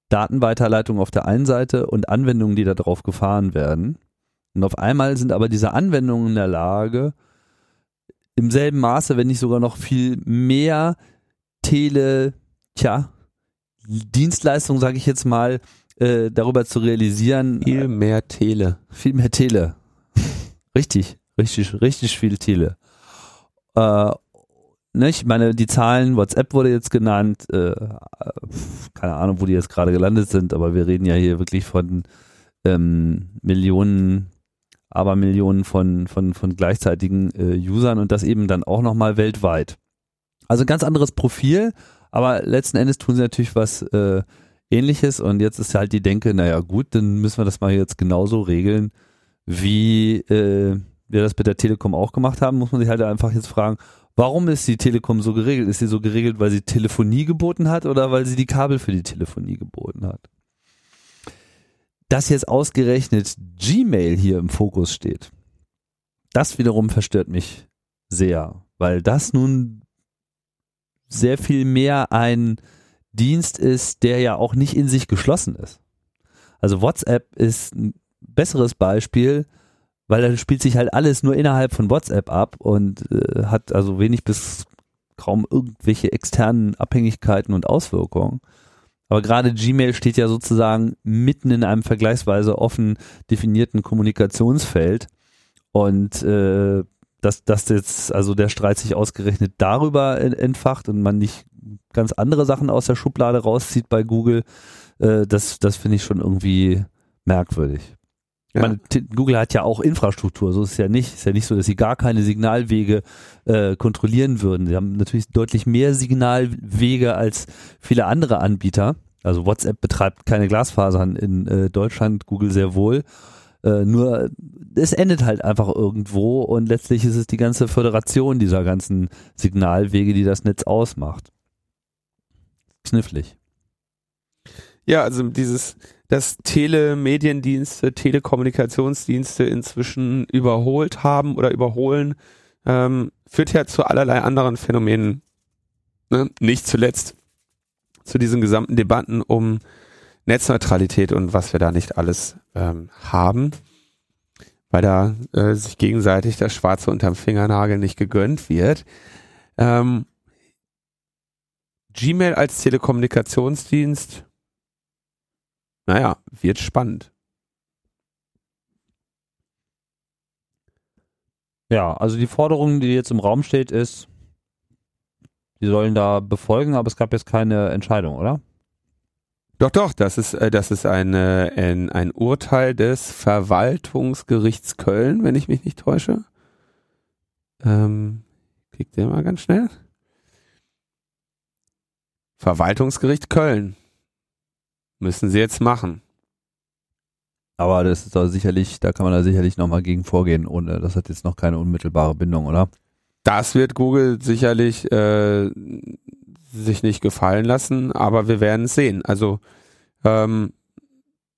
Datenweiterleitung auf der einen Seite und Anwendungen, die darauf gefahren werden. Und auf einmal sind aber diese Anwendungen in der Lage, im selben Maße, wenn nicht sogar noch viel mehr Tele, tja, Dienstleistungen, sage ich jetzt mal, äh, darüber zu realisieren. Viel mehr Tele. Viel mehr Tele. <laughs> richtig, richtig, richtig viel Tele. Äh, ne, ich meine, die Zahlen, WhatsApp wurde jetzt genannt, äh, keine Ahnung, wo die jetzt gerade gelandet sind, aber wir reden ja hier wirklich von ähm, Millionen, aber Millionen von, von, von gleichzeitigen äh, Usern und das eben dann auch nochmal weltweit. Also ganz anderes Profil, aber letzten Endes tun sie natürlich was äh, ähnliches und jetzt ist halt die Denke, naja gut, dann müssen wir das mal jetzt genauso regeln, wie äh, wir das mit der Telekom auch gemacht haben, muss man sich halt einfach jetzt fragen, warum ist die Telekom so geregelt? Ist sie so geregelt, weil sie Telefonie geboten hat oder weil sie die Kabel für die Telefonie geboten hat? Dass jetzt ausgerechnet Gmail hier im Fokus steht, das wiederum verstört mich sehr, weil das nun sehr viel mehr ein Dienst ist, der ja auch nicht in sich geschlossen ist. Also WhatsApp ist ein besseres Beispiel, weil da spielt sich halt alles nur innerhalb von WhatsApp ab und äh, hat also wenig bis kaum irgendwelche externen Abhängigkeiten und Auswirkungen. Aber gerade Gmail steht ja sozusagen mitten in einem vergleichsweise offen definierten Kommunikationsfeld und äh, dass, dass jetzt also der Streit sich ausgerechnet darüber entfacht und man nicht ganz andere Sachen aus der Schublade rauszieht bei Google, äh, das, das finde ich schon irgendwie merkwürdig. Ja. Meine, Google hat ja auch Infrastruktur, so ist es ja nicht. Ist ja nicht so, dass sie gar keine Signalwege äh, kontrollieren würden. Sie haben natürlich deutlich mehr Signalwege als viele andere Anbieter. Also WhatsApp betreibt keine Glasfasern in äh, Deutschland, Google sehr wohl. Äh, nur es endet halt einfach irgendwo und letztlich ist es die ganze Föderation dieser ganzen Signalwege, die das Netz ausmacht. Knifflig. Ja, also dieses, dass Telemediendienste, Telekommunikationsdienste inzwischen überholt haben oder überholen, ähm, führt ja zu allerlei anderen Phänomenen. Ne? Nicht zuletzt zu diesen gesamten Debatten um Netzneutralität und was wir da nicht alles ähm, haben, weil da äh, sich gegenseitig das Schwarze unterm Fingernagel nicht gegönnt wird. Ähm, Gmail als Telekommunikationsdienst naja, wird spannend. Ja, also die Forderung, die jetzt im Raum steht, ist, die sollen da befolgen, aber es gab jetzt keine Entscheidung, oder? Doch, doch, das ist, äh, das ist eine, ein, ein Urteil des Verwaltungsgerichts Köln, wenn ich mich nicht täusche. Ähm, kriegt ihr mal ganz schnell. Verwaltungsgericht Köln. Müssen sie jetzt machen. Aber das ist da sicherlich, da kann man da sicherlich nochmal gegen vorgehen, ohne das hat jetzt noch keine unmittelbare Bindung, oder? Das wird Google sicherlich äh, sich nicht gefallen lassen, aber wir werden es sehen. Also ähm,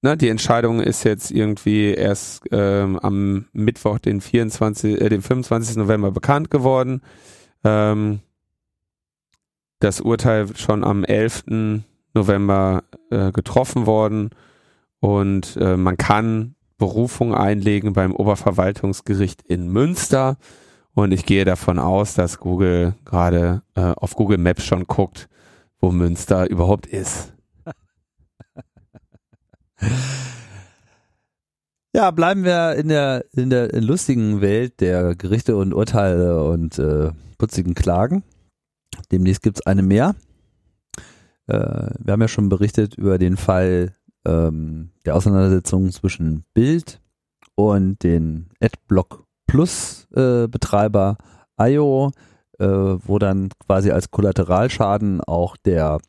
ne, die Entscheidung ist jetzt irgendwie erst ähm, am Mittwoch, den 24, äh, den 25. November bekannt geworden. Ähm, das Urteil schon am 11. November äh, getroffen worden und äh, man kann Berufung einlegen beim Oberverwaltungsgericht in Münster und ich gehe davon aus, dass Google gerade äh, auf Google Maps schon guckt, wo Münster überhaupt ist. Ja, bleiben wir in der, in der lustigen Welt der Gerichte und Urteile und äh, putzigen Klagen. Demnächst gibt es eine mehr. Äh, wir haben ja schon berichtet über den Fall ähm, der Auseinandersetzung zwischen Bild und den Adblock Plus äh, Betreiber IO, äh, wo dann quasi als Kollateralschaden auch der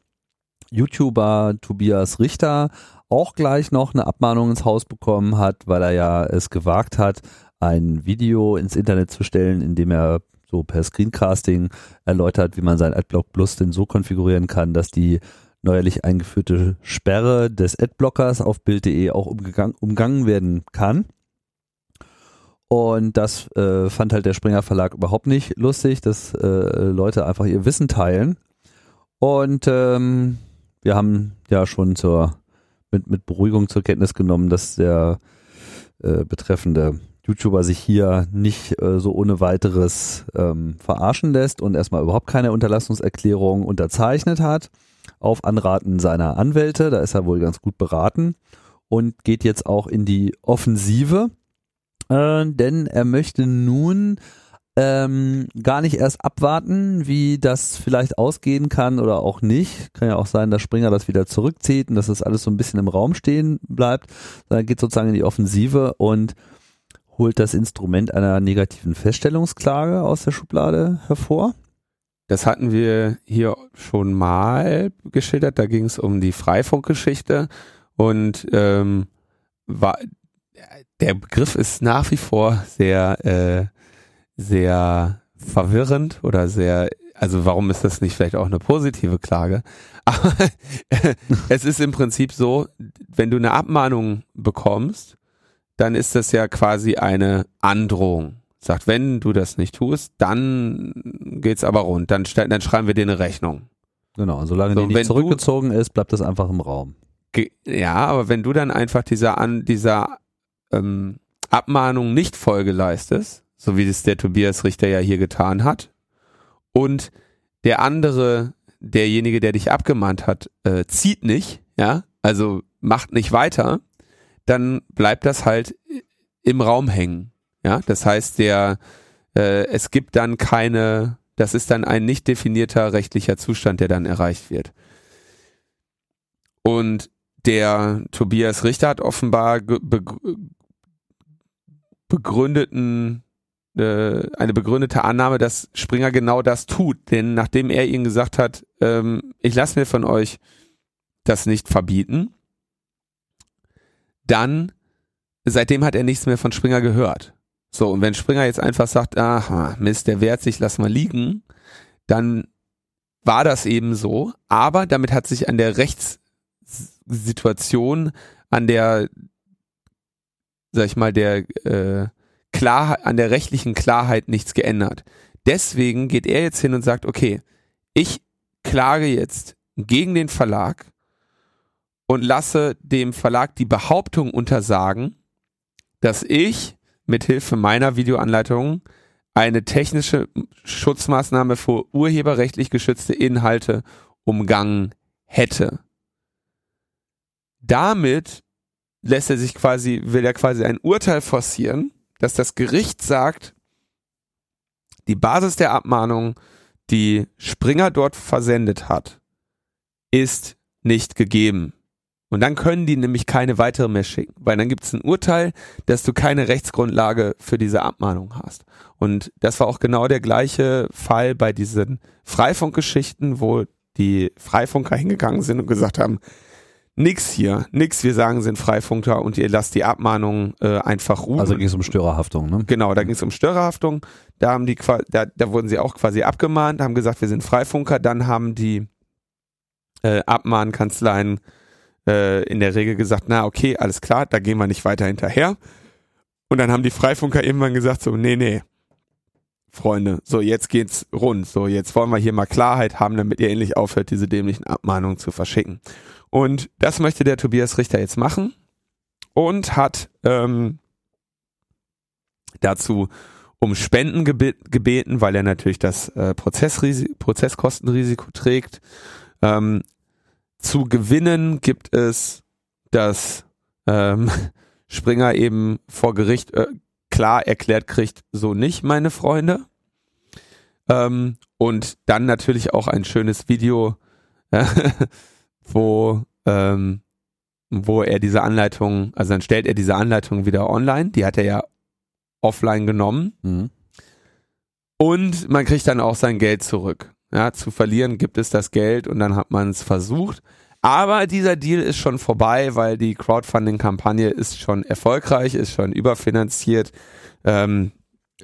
YouTuber Tobias Richter auch gleich noch eine Abmahnung ins Haus bekommen hat, weil er ja es gewagt hat, ein Video ins Internet zu stellen, in dem er so per Screencasting erläutert, wie man sein Adblock Plus denn so konfigurieren kann, dass die neuerlich eingeführte Sperre des Adblockers auf Bild.de auch umgangen werden kann. Und das äh, fand halt der Springer Verlag überhaupt nicht lustig, dass äh, Leute einfach ihr Wissen teilen. Und ähm, wir haben ja schon zur mit, mit Beruhigung zur Kenntnis genommen, dass der äh, betreffende YouTuber sich hier nicht äh, so ohne weiteres ähm, verarschen lässt und erstmal überhaupt keine Unterlassungserklärung unterzeichnet hat, auf Anraten seiner Anwälte, da ist er wohl ganz gut beraten und geht jetzt auch in die Offensive, äh, denn er möchte nun ähm, gar nicht erst abwarten, wie das vielleicht ausgehen kann oder auch nicht. Kann ja auch sein, dass Springer das wieder zurückzieht und dass das alles so ein bisschen im Raum stehen bleibt. Dann geht sozusagen in die Offensive und holt das Instrument einer negativen Feststellungsklage aus der Schublade hervor. Das hatten wir hier schon mal geschildert. Da ging es um die Freifunkgeschichte und ähm, war der Begriff ist nach wie vor sehr äh, sehr verwirrend oder sehr, also warum ist das nicht vielleicht auch eine positive Klage? Aber <laughs> es ist im Prinzip so, wenn du eine Abmahnung bekommst, dann ist das ja quasi eine Androhung. Sagt, wenn du das nicht tust, dann geht's aber rund, dann, dann schreiben wir dir eine Rechnung. Genau, und solange so, die nicht zurückgezogen du, ist, bleibt das einfach im Raum. Ja, aber wenn du dann einfach dieser, an, dieser ähm, Abmahnung nicht Folge leistest, so wie es der Tobias Richter ja hier getan hat. Und der andere, derjenige, der dich abgemahnt hat, äh, zieht nicht, ja, also macht nicht weiter, dann bleibt das halt im Raum hängen. Ja, das heißt, der, äh, es gibt dann keine, das ist dann ein nicht definierter rechtlicher Zustand, der dann erreicht wird. Und der Tobias Richter hat offenbar begründeten äh, eine begründete Annahme, dass Springer genau das tut. Denn nachdem er ihnen gesagt hat, ähm, ich lasse mir von euch das nicht verbieten, dann seitdem hat er nichts mehr von Springer gehört. So, und wenn Springer jetzt einfach sagt, aha, Mist, der wehrt sich, lass mal liegen, dann war das eben so, aber damit hat sich an der Rechtssituation, an der, sag ich mal, der äh, Klar, an der rechtlichen Klarheit nichts geändert. Deswegen geht er jetzt hin und sagt, okay, ich klage jetzt gegen den Verlag und lasse dem Verlag die Behauptung untersagen, dass ich mit Hilfe meiner Videoanleitung eine technische Schutzmaßnahme für urheberrechtlich geschützte Inhalte umgangen hätte. Damit lässt er sich quasi, will er quasi ein Urteil forcieren, dass das Gericht sagt, die Basis der Abmahnung, die Springer dort versendet hat, ist nicht gegeben. Und dann können die nämlich keine weitere mehr schicken, weil dann gibt es ein Urteil, dass du keine Rechtsgrundlage für diese Abmahnung hast. Und das war auch genau der gleiche Fall bei diesen Freifunkgeschichten, wo die Freifunker hingegangen sind und gesagt haben, nix hier, nix, wir sagen sind Freifunker und ihr lasst die Abmahnung äh, einfach ruhen. Also ging es um Störerhaftung, ne? Genau, da ging es um Störerhaftung. Da haben die da, da wurden sie auch quasi abgemahnt, haben gesagt, wir sind Freifunker. Dann haben die äh, Abmahnkanzleien äh, in der Regel gesagt, na okay, alles klar, da gehen wir nicht weiter hinterher. Und dann haben die Freifunker irgendwann gesagt, so, nee, nee, Freunde, so jetzt geht's rund. So, jetzt wollen wir hier mal Klarheit haben, damit ihr endlich aufhört, diese dämlichen Abmahnungen zu verschicken. Und das möchte der Tobias Richter jetzt machen und hat ähm, dazu um Spenden gebeten, weil er natürlich das äh, Prozesskostenrisiko trägt. Ähm, zu gewinnen gibt es, dass ähm, <laughs> Springer eben vor Gericht äh, klar erklärt kriegt, so nicht, meine Freunde. Ähm, und dann natürlich auch ein schönes Video, äh, <laughs> wo, ähm, wo er diese Anleitung, also dann stellt er diese Anleitung wieder online, die hat er ja offline genommen. Mhm. Und man kriegt dann auch sein Geld zurück. Ja, zu verlieren gibt es das Geld und dann hat man es versucht. Aber dieser Deal ist schon vorbei, weil die Crowdfunding-Kampagne ist schon erfolgreich, ist schon überfinanziert. Ähm,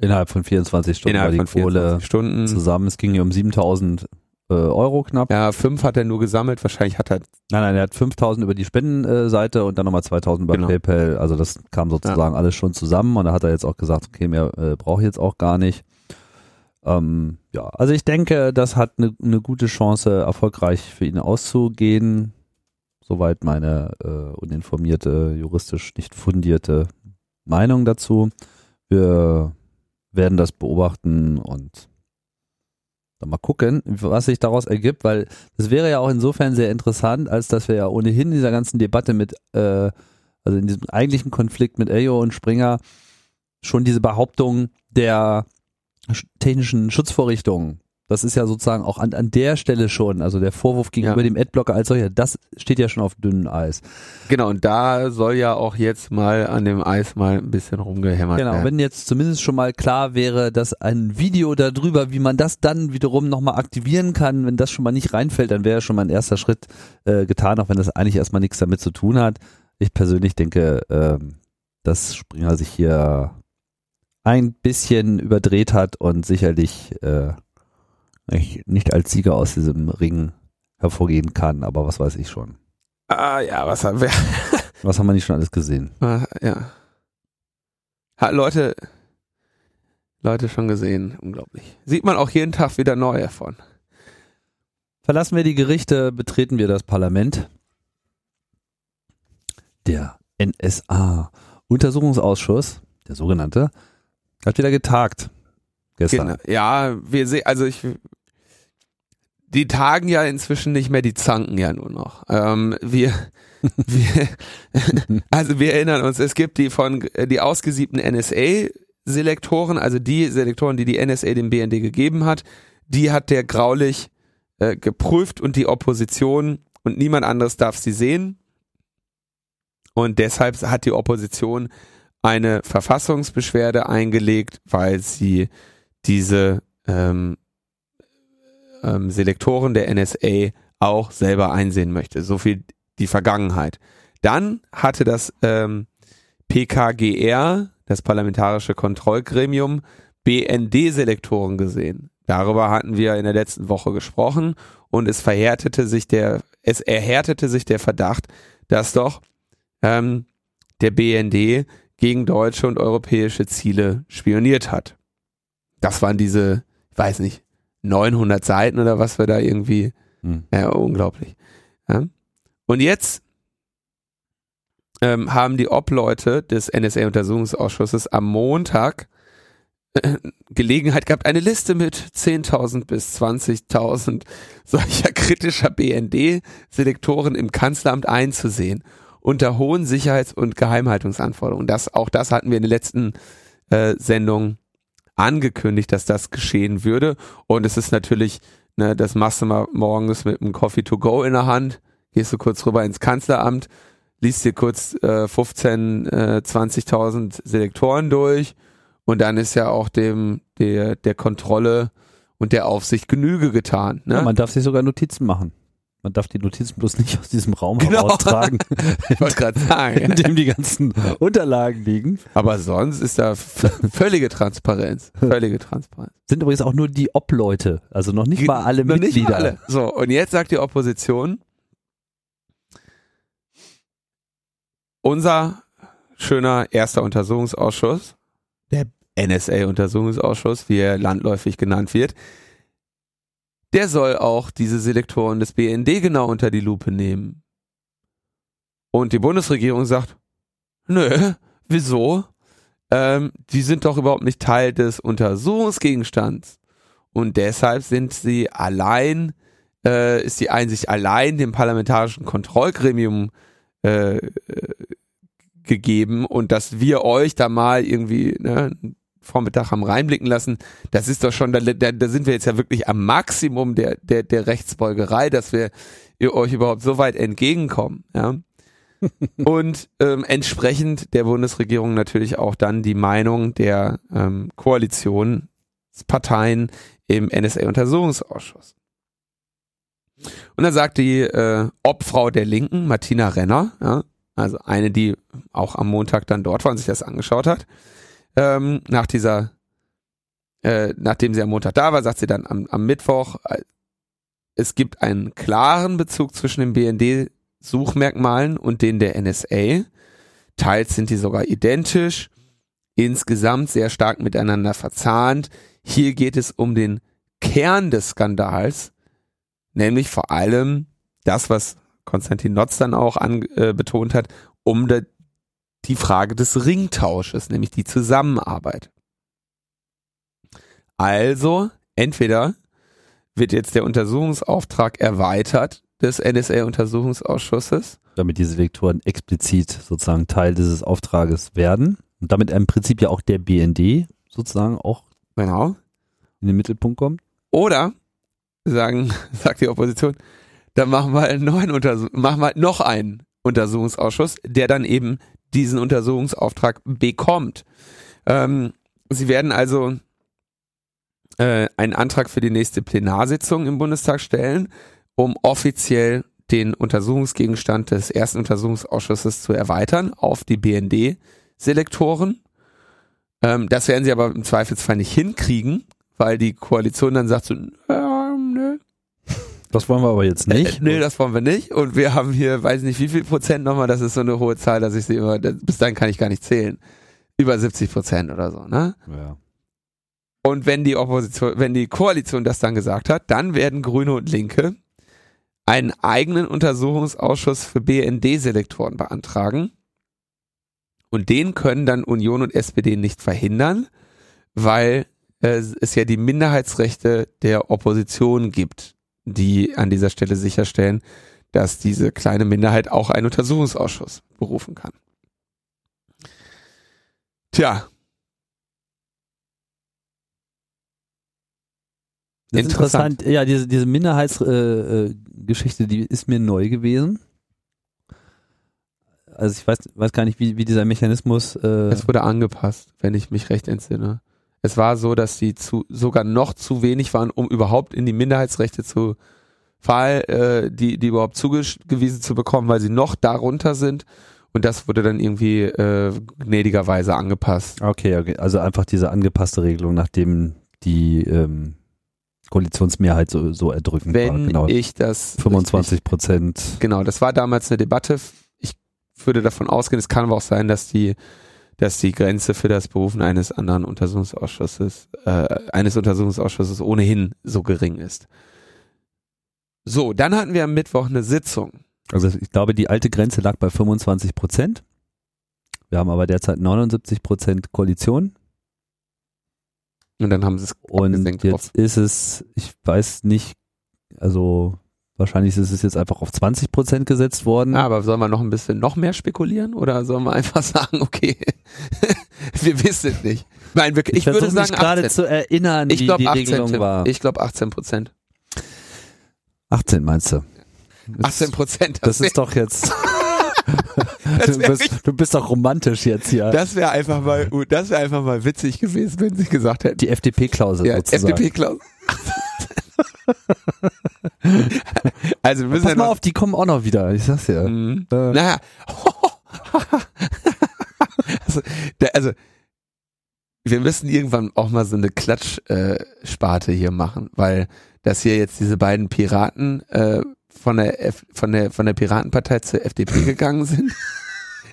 innerhalb von 24 Stunden innerhalb war die Kohle Stunden. zusammen. Es ging ja um 7000 äh, Euro knapp. Ja, fünf hat er nur gesammelt. Wahrscheinlich hat er. Nein, nein, er hat 5000 über die Spendenseite und dann nochmal 2000 über genau. PayPal. Also das kam sozusagen ja. alles schon zusammen und da hat er jetzt auch gesagt, okay, mehr äh, brauche ich jetzt auch gar nicht. Ähm, ja, also ich denke, das hat eine ne gute Chance, erfolgreich für ihn auszugehen. Soweit meine äh, uninformierte, juristisch nicht fundierte Meinung dazu. Wir werden das beobachten und dann mal gucken, was sich daraus ergibt, weil das wäre ja auch insofern sehr interessant, als dass wir ja ohnehin in dieser ganzen Debatte mit, äh, also in diesem eigentlichen Konflikt mit Elio und Springer schon diese Behauptung der technischen Schutzvorrichtungen. Das ist ja sozusagen auch an, an der Stelle schon, also der Vorwurf gegenüber ja. dem Adblocker als solcher, das steht ja schon auf dünnem Eis. Genau, und da soll ja auch jetzt mal an dem Eis mal ein bisschen rumgehämmert genau, werden. Genau, wenn jetzt zumindest schon mal klar wäre, dass ein Video darüber, wie man das dann wiederum nochmal aktivieren kann, wenn das schon mal nicht reinfällt, dann wäre schon mal ein erster Schritt äh, getan, auch wenn das eigentlich erstmal nichts damit zu tun hat. Ich persönlich denke, äh, dass Springer sich hier ein bisschen überdreht hat und sicherlich äh, nicht als Sieger aus diesem Ring hervorgehen kann, aber was weiß ich schon. Ah ja, was haben wir? <laughs> was haben wir nicht schon alles gesehen? Ah, ja. Hat Leute, Leute schon gesehen, unglaublich. Sieht man auch jeden Tag wieder neu davon. Verlassen wir die Gerichte, betreten wir das Parlament. Der NSA-Untersuchungsausschuss, der sogenannte, hat wieder getagt. Gestern. Genau. Ja, wir sehen, also ich, die tagen ja inzwischen nicht mehr, die zanken ja nur noch. Ähm, wir, <laughs> wir, <laughs> also wir erinnern uns, es gibt die von, die ausgesiebten NSA-Selektoren, also die Selektoren, die die NSA dem BND gegeben hat, die hat der graulich äh, geprüft und die Opposition und niemand anderes darf sie sehen. Und deshalb hat die Opposition eine Verfassungsbeschwerde eingelegt, weil sie diese ähm, ähm, Selektoren der NSA auch selber einsehen möchte. So viel die Vergangenheit. Dann hatte das ähm, PKGR, das Parlamentarische Kontrollgremium, BND-Selektoren gesehen. Darüber hatten wir in der letzten Woche gesprochen und es verhärtete sich der, es erhärtete sich der Verdacht, dass doch ähm, der BND gegen deutsche und europäische Ziele spioniert hat. Das waren diese, ich weiß nicht, 900 Seiten oder was wir da irgendwie, hm. ja, unglaublich. Ja. Und jetzt ähm, haben die Obleute des NSA-Untersuchungsausschusses am Montag äh, Gelegenheit gehabt, eine Liste mit 10.000 bis 20.000 solcher kritischer BND-Selektoren im Kanzleramt einzusehen unter hohen Sicherheits- und Geheimhaltungsanforderungen. Das, auch das hatten wir in der letzten äh, Sendung angekündigt, dass das geschehen würde. Und es ist natürlich, ne, das machst du mal morgens mit einem Coffee to go in der Hand, gehst du kurz rüber ins Kanzleramt, liest dir kurz äh, 15, äh, 20.000 Selektoren durch und dann ist ja auch dem der der Kontrolle und der Aufsicht Genüge getan. Ne? Ja, man darf sich sogar Notizen machen. Man darf die Notizen bloß nicht aus diesem Raum genau. heraustragen. <laughs> ich wollte gerade sagen. In dem die ganzen Unterlagen liegen. Aber sonst ist da völlige Transparenz. Völlige Transparenz. Sind übrigens auch nur die Ob-Leute. Also noch nicht mal alle noch Mitglieder. Nicht mal alle. So, und jetzt sagt die Opposition, unser schöner erster Untersuchungsausschuss, der NSA-Untersuchungsausschuss, wie er landläufig genannt wird, der soll auch diese Selektoren des BND genau unter die Lupe nehmen. Und die Bundesregierung sagt, nö, wieso? Ähm, die sind doch überhaupt nicht Teil des Untersuchungsgegenstands. Und deshalb sind sie allein, äh, ist die Einsicht allein dem parlamentarischen Kontrollgremium äh, äh gegeben und dass wir euch da mal irgendwie ne, Vormittag haben reinblicken lassen, das ist doch schon, da, da, da sind wir jetzt ja wirklich am Maximum der, der, der Rechtsbeugerei, dass wir euch überhaupt so weit entgegenkommen. Ja. <laughs> und ähm, entsprechend der Bundesregierung natürlich auch dann die Meinung der ähm, Koalitionsparteien im NSA-Untersuchungsausschuss. Und dann sagt die äh, Obfrau der Linken, Martina Renner, ja, also eine, die auch am Montag dann dort war und sich das angeschaut hat, ähm, nach dieser, äh, nachdem sie am Montag da war, sagt sie dann am, am Mittwoch, äh, es gibt einen klaren Bezug zwischen den BND-Suchmerkmalen und denen der NSA. Teils sind die sogar identisch, insgesamt sehr stark miteinander verzahnt. Hier geht es um den Kern des Skandals, nämlich vor allem das, was Konstantin Notz dann auch an, äh, betont hat, um de, die Frage des Ringtausches, nämlich die Zusammenarbeit. Also, entweder wird jetzt der Untersuchungsauftrag erweitert des NSA-Untersuchungsausschusses. Damit diese Vektoren explizit sozusagen Teil dieses Auftrages werden. Und damit im Prinzip ja auch der BND sozusagen auch genau. in den Mittelpunkt kommt. Oder sagen, <laughs> sagt die Opposition, dann machen wir einen neuen Untersuch machen wir noch einen Untersuchungsausschuss, der dann eben diesen Untersuchungsauftrag bekommt. Ähm, sie werden also äh, einen Antrag für die nächste Plenarsitzung im Bundestag stellen, um offiziell den Untersuchungsgegenstand des ersten Untersuchungsausschusses zu erweitern auf die BND-Selektoren. Ähm, das werden sie aber im Zweifelsfall nicht hinkriegen, weil die Koalition dann sagt so, äh, das wollen wir aber jetzt nicht. Äh, nee, das wollen wir nicht. Und wir haben hier, weiß nicht wie viel Prozent nochmal, das ist so eine hohe Zahl, dass ich sie immer, bis dahin kann ich gar nicht zählen. Über 70 Prozent oder so, ne? Ja. Und wenn die Opposition, wenn die Koalition das dann gesagt hat, dann werden Grüne und Linke einen eigenen Untersuchungsausschuss für BND-Selektoren beantragen. Und den können dann Union und SPD nicht verhindern, weil äh, es ja die Minderheitsrechte der Opposition gibt die an dieser Stelle sicherstellen, dass diese kleine Minderheit auch einen Untersuchungsausschuss berufen kann. Tja. Interessant. interessant. Ja, diese, diese Minderheitsgeschichte, äh, die ist mir neu gewesen. Also ich weiß, weiß gar nicht, wie, wie dieser Mechanismus. Äh es wurde angepasst, wenn ich mich recht entsinne. Es war so, dass die zu, sogar noch zu wenig waren, um überhaupt in die Minderheitsrechte zu Fall, äh, die, die überhaupt zugewiesen zu bekommen, weil sie noch darunter sind. Und das wurde dann irgendwie äh, gnädigerweise angepasst. Okay, okay, also einfach diese angepasste Regelung, nachdem die ähm, Koalitionsmehrheit so, so erdrückend Wenn war. Genau. ich das 25 Prozent. Genau, das war damals eine Debatte. Ich würde davon ausgehen, es kann aber auch sein, dass die dass die Grenze für das Berufen eines anderen Untersuchungsausschusses, äh, eines Untersuchungsausschusses ohnehin so gering ist. So, dann hatten wir am Mittwoch eine Sitzung. Also ich glaube, die alte Grenze lag bei 25 Prozent. Wir haben aber derzeit 79 Prozent Koalition. Und dann haben sie es Und jetzt drauf. ist es, ich weiß nicht, also Wahrscheinlich ist es jetzt einfach auf 20 Prozent gesetzt worden. Aber soll man noch ein bisschen noch mehr spekulieren oder soll man einfach <laughs> sagen, okay, <laughs> wir wissen es nicht. Nein, wirklich, ich, ich würde sagen, gerade zu erinnern, ich glaub, wie die 18, Regelung war. Ich glaube 18 Prozent. 18 meinst du? 18 Prozent. Das, das ist doch jetzt. <laughs> du, bist, du bist doch romantisch jetzt hier. Das wäre einfach mal, das wäre einfach mal witzig gewesen, wenn sie gesagt hätten. Die FDP-Klausel ja, FDP-Klausel. Also wir müssen Pass ja mal auf, die kommen auch noch wieder. Ich sag's ja. Mhm. Äh. Naja. <laughs> also, da, also, wir müssen irgendwann auch mal so eine Klatschsparte äh, hier machen, weil dass hier jetzt diese beiden Piraten äh, von der F von der von der Piratenpartei zur FDP <laughs> gegangen sind.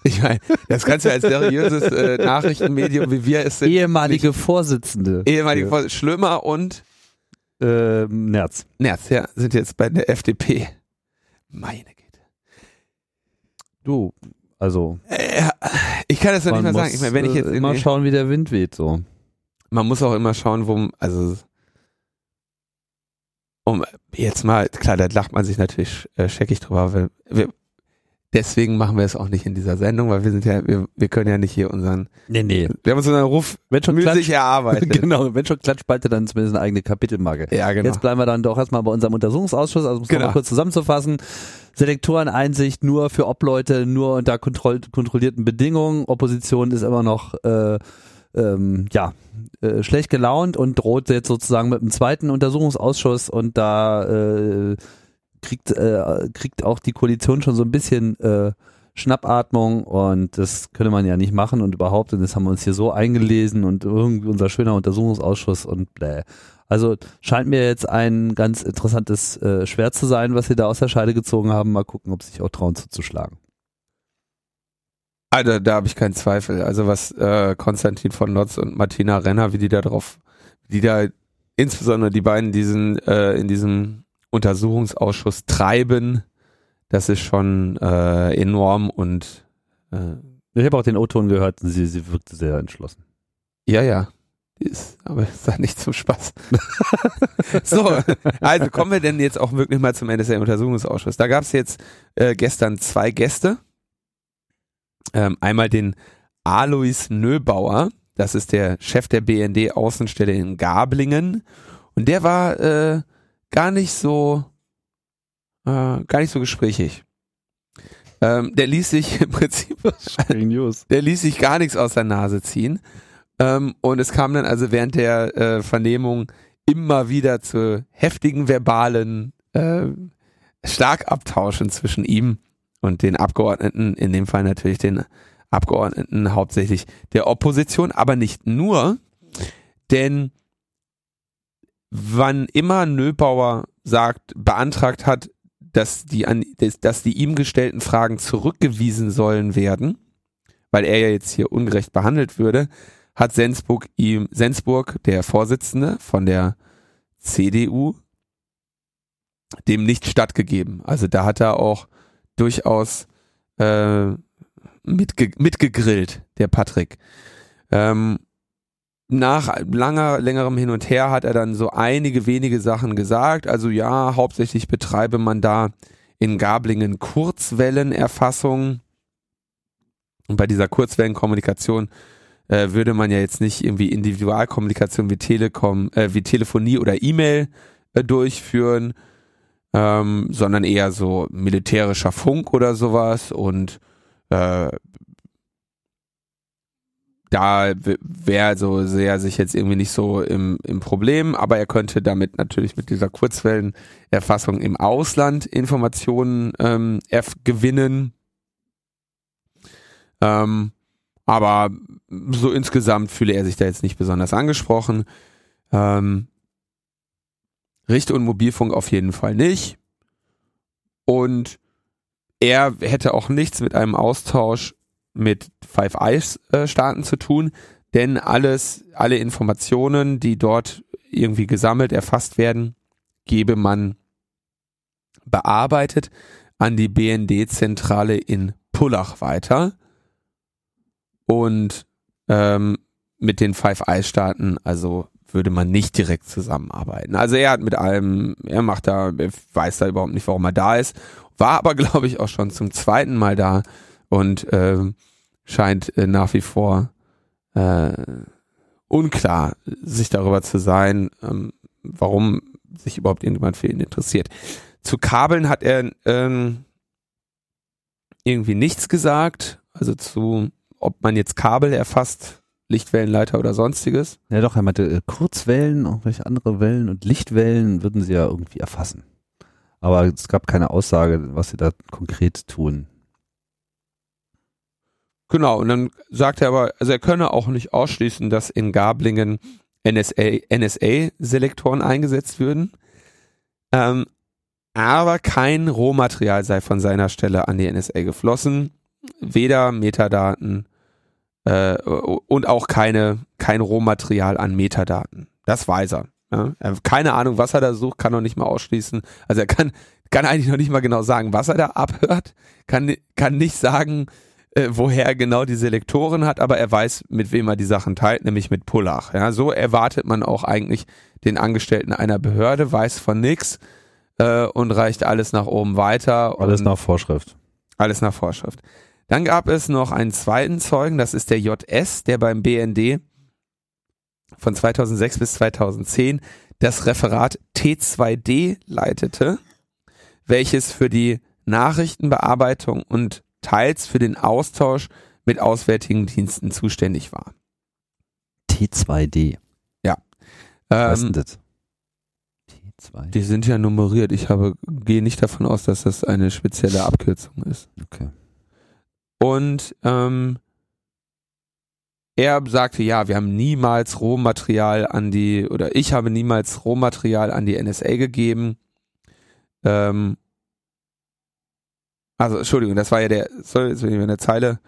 Ich meine, das kannst du als seriöses äh, Nachrichtenmedium wie wir es sind. Ehemalige Vorsitzende. Ehemalige Vorsitzende Schlömer und ähm, Nerz. Nerz, ja, sind jetzt bei der FDP. Meine Güte. Du, also. Äh, ich kann das ja nicht mehr sagen. Ich meine, wenn ich jetzt äh, immer schauen, wie der Wind weht, so. man muss auch immer schauen, wo, also, um jetzt mal, klar, da lacht man sich natürlich äh, scheckig drüber, weil wir, deswegen machen wir es auch nicht in dieser Sendung, weil wir sind ja, wir, wir können ja nicht hier unseren, Nee, nee. wir haben uns unseren Ruf Wenn schon müßig Klatsch, erarbeitet. <laughs> genau, wenn schon Klatschspalte, dann zumindest eine eigene Kapitelmarke. Ja, genau. Jetzt bleiben wir dann doch erstmal bei unserem Untersuchungsausschuss, also um es Genau. nochmal kurz zusammenzufassen. Selektoreneinsicht nur für Obleute, nur unter kontroll kontrollierten Bedingungen. Opposition ist immer noch äh, ähm, ja äh, schlecht gelaunt und droht jetzt sozusagen mit einem zweiten Untersuchungsausschuss und da äh, kriegt äh, kriegt auch die Koalition schon so ein bisschen äh, Schnappatmung und das könnte man ja nicht machen und überhaupt und das haben wir uns hier so eingelesen und irgendwie unser schöner Untersuchungsausschuss und bläh. Also scheint mir jetzt ein ganz interessantes äh, Schwert zu sein, was sie da aus der Scheide gezogen haben. Mal gucken, ob sie sich auch trauen zuzuschlagen. Ah, da, da habe ich keinen Zweifel. Also was äh, Konstantin von Notz und Martina Renner, wie die da drauf, die da insbesondere die beiden diesen äh, in diesem Untersuchungsausschuss treiben, das ist schon äh, enorm und äh, Ich habe auch den O-Ton gehört sie, sie wirkte sehr entschlossen. ja, ja. Ist, aber ist da nicht zum Spaß. <laughs> so, also kommen wir denn jetzt auch wirklich mal zum NSA-Untersuchungsausschuss. Da gab es jetzt äh, gestern zwei Gäste. Ähm, einmal den Alois Nöbauer, das ist der Chef der BND-Außenstelle in Gablingen. Und der war äh, gar nicht so äh, gar nicht so gesprächig. Ähm, der ließ sich <laughs> im Prinzip <laughs> der ließ sich gar nichts aus der Nase ziehen. Ähm, und es kam dann also während der äh, Vernehmung immer wieder zu heftigen verbalen äh, Schlagabtauschen zwischen ihm und den Abgeordneten, in dem Fall natürlich den Abgeordneten hauptsächlich der Opposition, aber nicht nur, denn wann immer Nöbauer sagt, beantragt hat, dass die, an, dass, die ihm gestellten Fragen zurückgewiesen sollen werden, weil er ja jetzt hier ungerecht behandelt würde, hat Sensburg ihm, Sensburg, der Vorsitzende von der CDU, dem nicht stattgegeben. Also da hat er auch durchaus äh, mitge mitgegrillt, der Patrick. Ähm, nach langer, längerem Hin und Her hat er dann so einige wenige Sachen gesagt. Also ja, hauptsächlich betreibe man da in Gablingen Kurzwellenerfassung. Und bei dieser Kurzwellenkommunikation äh, würde man ja jetzt nicht irgendwie Individualkommunikation wie Telekom, äh, wie Telefonie oder E-Mail äh, durchführen, ähm, sondern eher so militärischer Funk oder sowas und äh, da wäre so sehr sich jetzt irgendwie nicht so im, im Problem, aber er könnte damit natürlich mit dieser Kurzwellenerfassung im Ausland Informationen ähm, gewinnen. Ähm, aber so insgesamt fühle er sich da jetzt nicht besonders angesprochen. Ähm, Richt- und Mobilfunk auf jeden Fall nicht. Und er hätte auch nichts mit einem Austausch mit Five Eyes äh, Staaten zu tun, denn alles, alle Informationen, die dort irgendwie gesammelt, erfasst werden, gebe man bearbeitet an die BND-Zentrale in Pullach weiter. Und ähm, mit den Five Eyes Staaten, also würde man nicht direkt zusammenarbeiten. Also er hat mit allem, er macht da, er weiß da überhaupt nicht, warum er da ist, war aber <laughs> glaube ich auch schon zum zweiten Mal da und ähm, scheint äh, nach wie vor äh, unklar sich darüber zu sein, ähm, warum sich überhaupt irgendjemand für ihn interessiert. Zu Kabeln hat er ähm, irgendwie nichts gesagt, also zu ob man jetzt Kabel erfasst, Lichtwellenleiter oder sonstiges. Ja doch, er meinte äh, Kurzwellen, auch welche andere Wellen und Lichtwellen würden sie ja irgendwie erfassen. Aber es gab keine Aussage, was sie da konkret tun. Genau, und dann sagt er aber, also er könne auch nicht ausschließen, dass in Gablingen NSA-Selektoren NSA eingesetzt würden. Ähm, aber kein Rohmaterial sei von seiner Stelle an die NSA geflossen. Weder Metadaten äh, und auch keine, kein Rohmaterial an Metadaten. Das weiß er. Ja? Keine Ahnung, was er da sucht, kann noch nicht mal ausschließen. Also er kann, kann eigentlich noch nicht mal genau sagen, was er da abhört, kann, kann nicht sagen, äh, woher er genau die Selektoren hat, aber er weiß, mit wem er die Sachen teilt, nämlich mit Pullach. Ja, so erwartet man auch eigentlich den Angestellten einer Behörde, weiß von nix äh, und reicht alles nach oben weiter. Alles nach Vorschrift. Alles nach Vorschrift. Dann gab es noch einen zweiten Zeugen, das ist der JS, der beim BND von 2006 bis 2010 das Referat T2D leitete, welches für die Nachrichtenbearbeitung und teils für den Austausch mit auswärtigen Diensten zuständig war. T2D. Ja. Was ähm, ist das? T2. Die sind ja nummeriert. Ich habe gehe nicht davon aus, dass das eine spezielle Abkürzung ist. Okay. Und ähm, er sagte, ja, wir haben niemals Rohmaterial an die, oder ich habe niemals Rohmaterial an die NSA gegeben. Ähm, also, Entschuldigung, das war ja der, sorry, jetzt bin ich in der Zeile,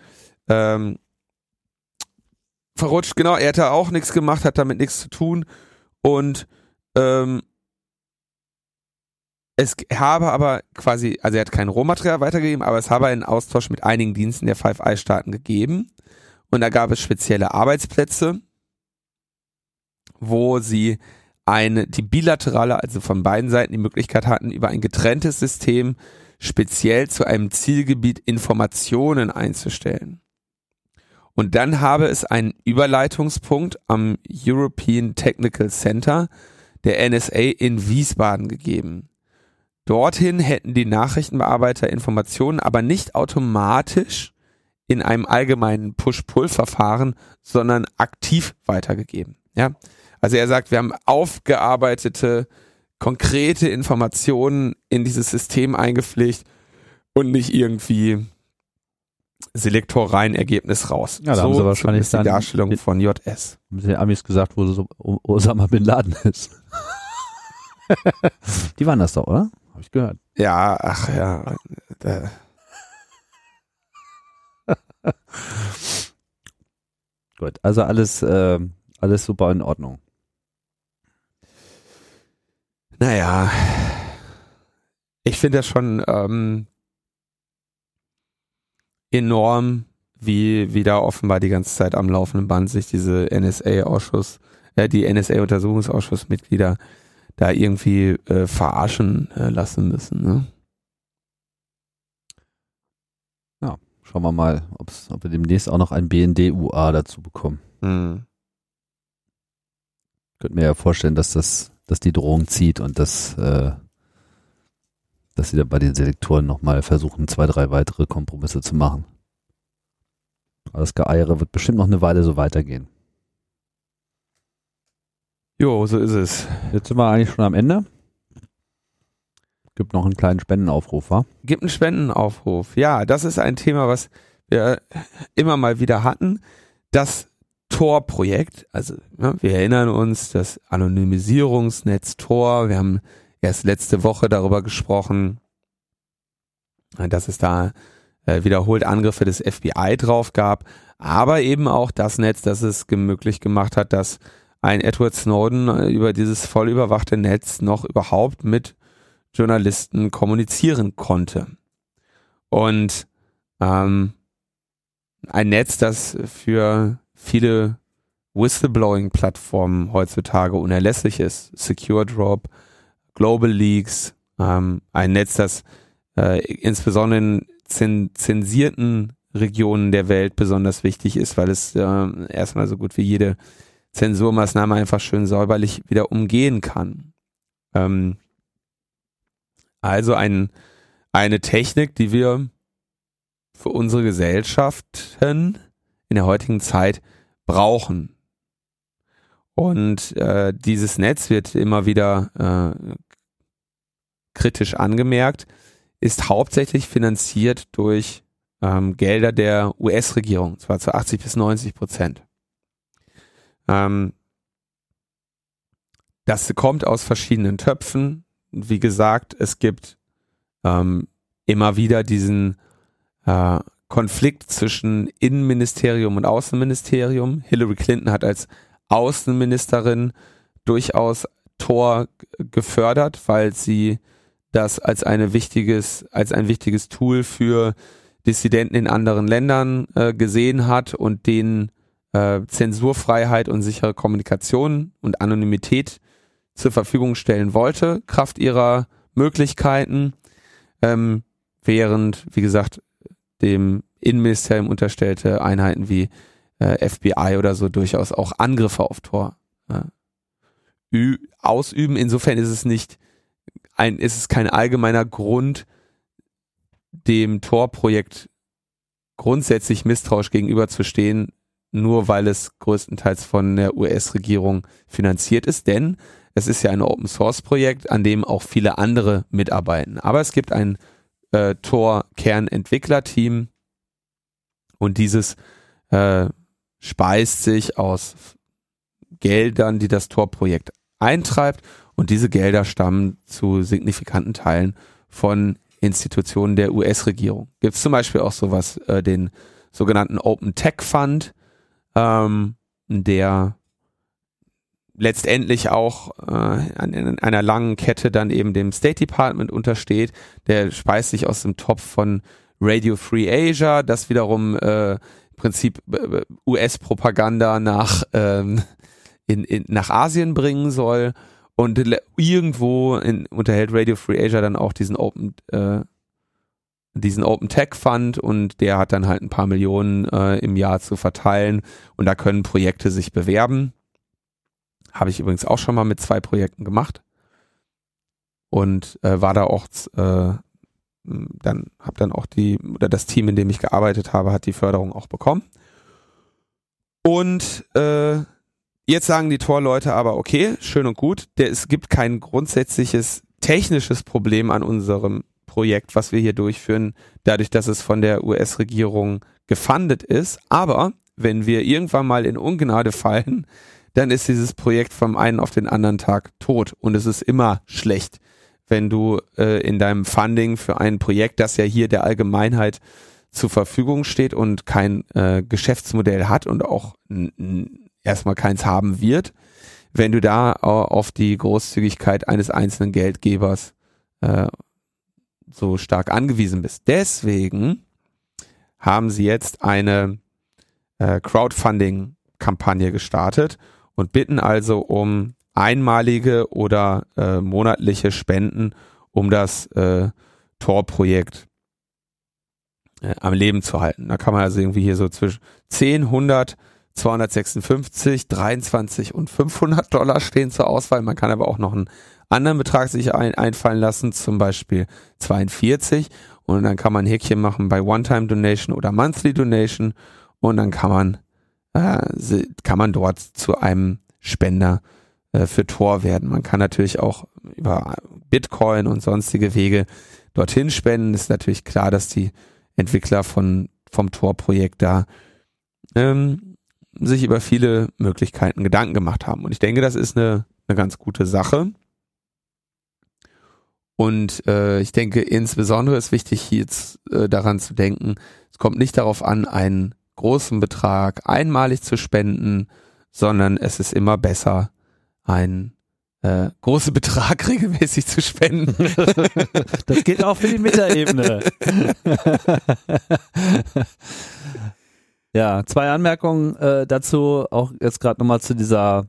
ähm, verrutscht, genau, er hatte auch nichts gemacht, hat damit nichts zu tun. Und ähm, es habe aber quasi, also er hat kein Rohmaterial weitergegeben, aber es habe einen Austausch mit einigen Diensten der Five Eyes Staaten gegeben. Und da gab es spezielle Arbeitsplätze, wo sie eine, die bilaterale, also von beiden Seiten die Möglichkeit hatten, über ein getrenntes System speziell zu einem Zielgebiet Informationen einzustellen. Und dann habe es einen Überleitungspunkt am European Technical Center der NSA in Wiesbaden gegeben. Dorthin hätten die Nachrichtenbearbeiter Informationen aber nicht automatisch in einem allgemeinen Push-Pull-Verfahren, sondern aktiv weitergegeben. Ja, also er sagt, wir haben aufgearbeitete konkrete Informationen in dieses System eingepflegt und nicht irgendwie Selektoreien-Ergebnis raus. Ja, da so haben sie wahrscheinlich die Darstellung von JS. Haben sie den Amis gesagt, wo so Osama Bin Laden ist. <laughs> die waren das doch, oder? Habe ich gehört. Ja, ach ja. <laughs> Gut, also alles, äh, alles super in Ordnung. Naja, ich finde das schon ähm, enorm, wie, wie da offenbar die ganze Zeit am laufenden Band sich diese NSA-Ausschuss, äh, die NSA-Untersuchungsausschussmitglieder da irgendwie äh, verarschen äh, lassen müssen. Ne? Ja, schauen wir mal, ob's, ob wir demnächst auch noch ein BND-UA dazu bekommen. Mhm. Könnte mir ja vorstellen, dass das dass die Drohung zieht und dass, äh, dass sie da bei den Selektoren nochmal versuchen, zwei, drei weitere Kompromisse zu machen. Aber das Geeiere wird bestimmt noch eine Weile so weitergehen. Jo, so ist es. Jetzt sind wir eigentlich schon am Ende. Gibt noch einen kleinen Spendenaufruf, wa? Gibt einen Spendenaufruf. Ja, das ist ein Thema, was wir immer mal wieder hatten. Das Tor-Projekt. Also ja, wir erinnern uns, das Anonymisierungsnetz Tor. Wir haben erst letzte Woche darüber gesprochen, dass es da äh, wiederholt Angriffe des FBI drauf gab, aber eben auch das Netz, das es möglich gemacht hat, dass ein Edward Snowden äh, über dieses voll überwachte Netz noch überhaupt mit Journalisten kommunizieren konnte. Und ähm, ein Netz, das für viele Whistleblowing-Plattformen heutzutage unerlässlich ist. Secure Drop, Global Leaks, ähm, ein Netz, das äh, insbesondere in zen zensierten Regionen der Welt besonders wichtig ist, weil es äh, erstmal so gut wie jede Zensurmaßnahme einfach schön säuberlich wieder umgehen kann. Ähm, also ein, eine Technik, die wir für unsere Gesellschaften in der heutigen Zeit brauchen. Und äh, dieses Netz wird immer wieder äh, kritisch angemerkt, ist hauptsächlich finanziert durch ähm, Gelder der US-Regierung, zwar zu 80 bis 90 Prozent. Ähm, das kommt aus verschiedenen Töpfen. Wie gesagt, es gibt ähm, immer wieder diesen äh, Konflikt zwischen Innenministerium und Außenministerium. Hillary Clinton hat als Außenministerin durchaus Tor gefördert, weil sie das als eine wichtiges, als ein wichtiges Tool für Dissidenten in anderen Ländern äh, gesehen hat und denen äh, Zensurfreiheit und sichere Kommunikation und Anonymität zur Verfügung stellen wollte, Kraft ihrer Möglichkeiten, ähm, während, wie gesagt, dem Innenministerium unterstellte Einheiten wie äh, FBI oder so durchaus auch Angriffe auf Tor äh, ausüben. Insofern ist es nicht ein, ist es kein allgemeiner Grund, dem Tor-Projekt grundsätzlich misstrauisch gegenüberzustehen, nur weil es größtenteils von der US-Regierung finanziert ist, denn es ist ja ein Open-Source-Projekt, an dem auch viele andere mitarbeiten. Aber es gibt ein äh, Tor-Kernentwicklerteam und dieses äh, speist sich aus Geldern, die das Tor-Projekt eintreibt und diese Gelder stammen zu signifikanten Teilen von Institutionen der US-Regierung. Gibt es zum Beispiel auch sowas, äh, den sogenannten Open Tech Fund, ähm, der letztendlich auch äh, in einer langen Kette dann eben dem State Department untersteht. Der speist sich aus dem Topf von Radio Free Asia, das wiederum äh, im Prinzip äh, US-Propaganda nach, ähm, in, in, nach Asien bringen soll. Und irgendwo in, unterhält Radio Free Asia dann auch diesen Open, äh, diesen Open Tech Fund und der hat dann halt ein paar Millionen äh, im Jahr zu verteilen und da können Projekte sich bewerben. Habe ich übrigens auch schon mal mit zwei Projekten gemacht und äh, war da auch äh, dann habe dann auch die oder das Team, in dem ich gearbeitet habe, hat die Förderung auch bekommen. Und äh, Jetzt sagen die Torleute aber, okay, schön und gut, der, es gibt kein grundsätzliches technisches Problem an unserem Projekt, was wir hier durchführen, dadurch, dass es von der US-Regierung gefundet ist. Aber wenn wir irgendwann mal in Ungnade fallen, dann ist dieses Projekt vom einen auf den anderen Tag tot. Und es ist immer schlecht, wenn du äh, in deinem Funding für ein Projekt, das ja hier der Allgemeinheit zur Verfügung steht und kein äh, Geschäftsmodell hat und auch erstmal keins haben wird, wenn du da auf die Großzügigkeit eines einzelnen Geldgebers äh, so stark angewiesen bist. Deswegen haben sie jetzt eine äh, Crowdfunding-Kampagne gestartet und bitten also um einmalige oder äh, monatliche Spenden, um das äh, Tor-Projekt äh, am Leben zu halten. Da kann man also irgendwie hier so zwischen 10, 100 256, 23 und 500 Dollar stehen zur Auswahl. Man kann aber auch noch einen anderen Betrag sich ein, einfallen lassen, zum Beispiel 42. Und dann kann man ein Häkchen machen bei One-Time-Donation oder Monthly Donation. Und dann kann man, äh, kann man dort zu einem Spender äh, für Tor werden. Man kann natürlich auch über Bitcoin und sonstige Wege dorthin spenden. Ist natürlich klar, dass die Entwickler von, vom Tor-Projekt da ähm, sich über viele Möglichkeiten Gedanken gemacht haben. Und ich denke, das ist eine, eine ganz gute Sache. Und äh, ich denke, insbesondere ist wichtig, jetzt äh, daran zu denken, es kommt nicht darauf an, einen großen Betrag einmalig zu spenden, sondern es ist immer besser, einen äh, großen Betrag <laughs> regelmäßig zu spenden. <laughs> das gilt auch für die Metaebene. <laughs> Ja, zwei Anmerkungen äh, dazu, auch jetzt gerade nochmal zu dieser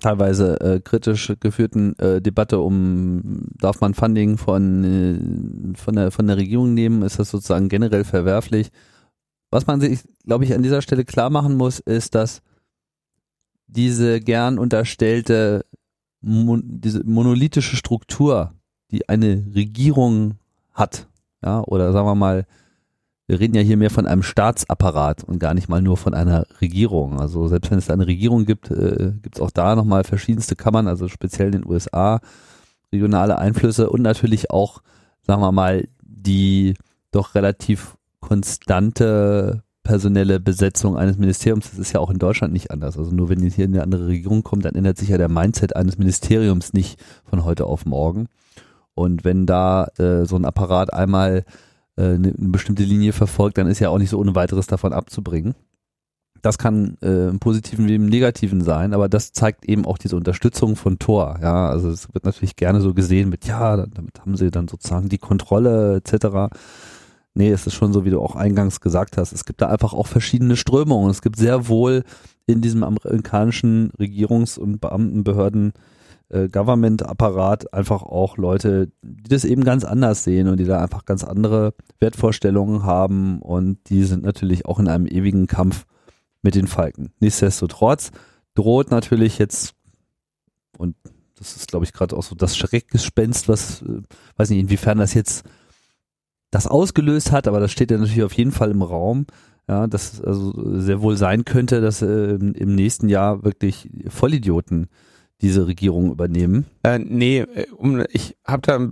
teilweise äh, kritisch geführten äh, Debatte um, darf man Funding von, äh, von, der, von der Regierung nehmen, ist das sozusagen generell verwerflich. Was man sich, glaube ich, an dieser Stelle klar machen muss, ist, dass diese gern unterstellte, mon, diese monolithische Struktur, die eine Regierung hat, ja, oder sagen wir mal, wir reden ja hier mehr von einem Staatsapparat und gar nicht mal nur von einer Regierung. Also selbst wenn es eine Regierung gibt, äh, gibt es auch da nochmal verschiedenste Kammern, also speziell in den USA, regionale Einflüsse und natürlich auch, sagen wir mal, die doch relativ konstante personelle Besetzung eines Ministeriums. Das ist ja auch in Deutschland nicht anders. Also nur wenn hier eine andere Regierung kommt, dann ändert sich ja der Mindset eines Ministeriums nicht von heute auf morgen. Und wenn da äh, so ein Apparat einmal äh, eine, eine bestimmte Linie verfolgt, dann ist ja auch nicht so ohne weiteres davon abzubringen. Das kann äh, im Positiven wie im Negativen sein, aber das zeigt eben auch diese Unterstützung von Tor. Ja, also es wird natürlich gerne so gesehen mit, ja, damit haben sie dann sozusagen die Kontrolle etc. Nee, es ist schon so, wie du auch eingangs gesagt hast. Es gibt da einfach auch verschiedene Strömungen. Es gibt sehr wohl in diesem amerikanischen Regierungs- und Beamtenbehörden äh, Government-Apparat einfach auch Leute, die das eben ganz anders sehen und die da einfach ganz andere Wertvorstellungen haben und die sind natürlich auch in einem ewigen Kampf mit den Falken. Nichtsdestotrotz droht natürlich jetzt, und das ist glaube ich gerade auch so das Schreckgespenst, was, äh, weiß nicht, inwiefern das jetzt das ausgelöst hat, aber das steht ja natürlich auf jeden Fall im Raum, ja, dass es also sehr wohl sein könnte, dass äh, im nächsten Jahr wirklich Vollidioten diese Regierung übernehmen? Äh, nee, äh, um, ich habe da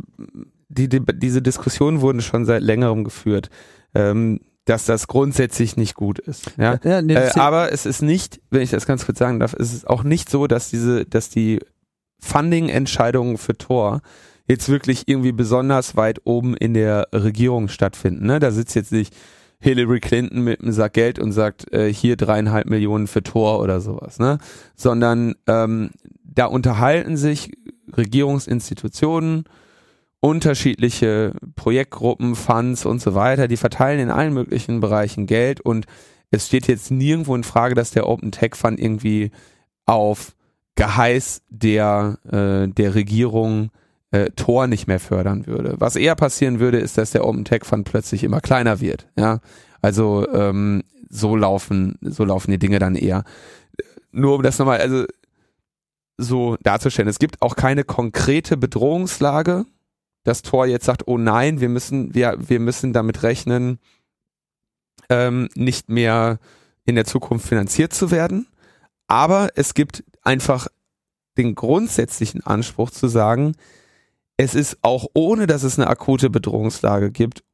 die, die, diese Diskussionen wurden schon seit längerem geführt, ähm, dass das grundsätzlich nicht gut ist. Ja, ja nee, äh, aber es ist nicht, wenn ich das ganz kurz sagen darf, es ist auch nicht so, dass diese, dass die Funding-Entscheidungen für Tor jetzt wirklich irgendwie besonders weit oben in der Regierung stattfinden. Ne? Da sitzt jetzt nicht Hillary Clinton mit einem Sack Geld und sagt, äh, hier dreieinhalb Millionen für Tor oder sowas, ne? Sondern ähm, da unterhalten sich Regierungsinstitutionen, unterschiedliche Projektgruppen, Funds und so weiter, die verteilen in allen möglichen Bereichen Geld und es steht jetzt nirgendwo in Frage, dass der Open Tech Fund irgendwie auf Geheiß der, äh, der Regierung äh, Tor nicht mehr fördern würde. Was eher passieren würde, ist, dass der Open Tech Fund plötzlich immer kleiner wird. Ja, also ähm, so laufen, so laufen die Dinge dann eher. Nur um das nochmal, also so darzustellen. Es gibt auch keine konkrete Bedrohungslage. Das Tor jetzt sagt, oh nein, wir müssen, wir, wir müssen damit rechnen, ähm, nicht mehr in der Zukunft finanziert zu werden. Aber es gibt einfach den grundsätzlichen Anspruch zu sagen, es ist auch ohne, dass es eine akute Bedrohungslage gibt,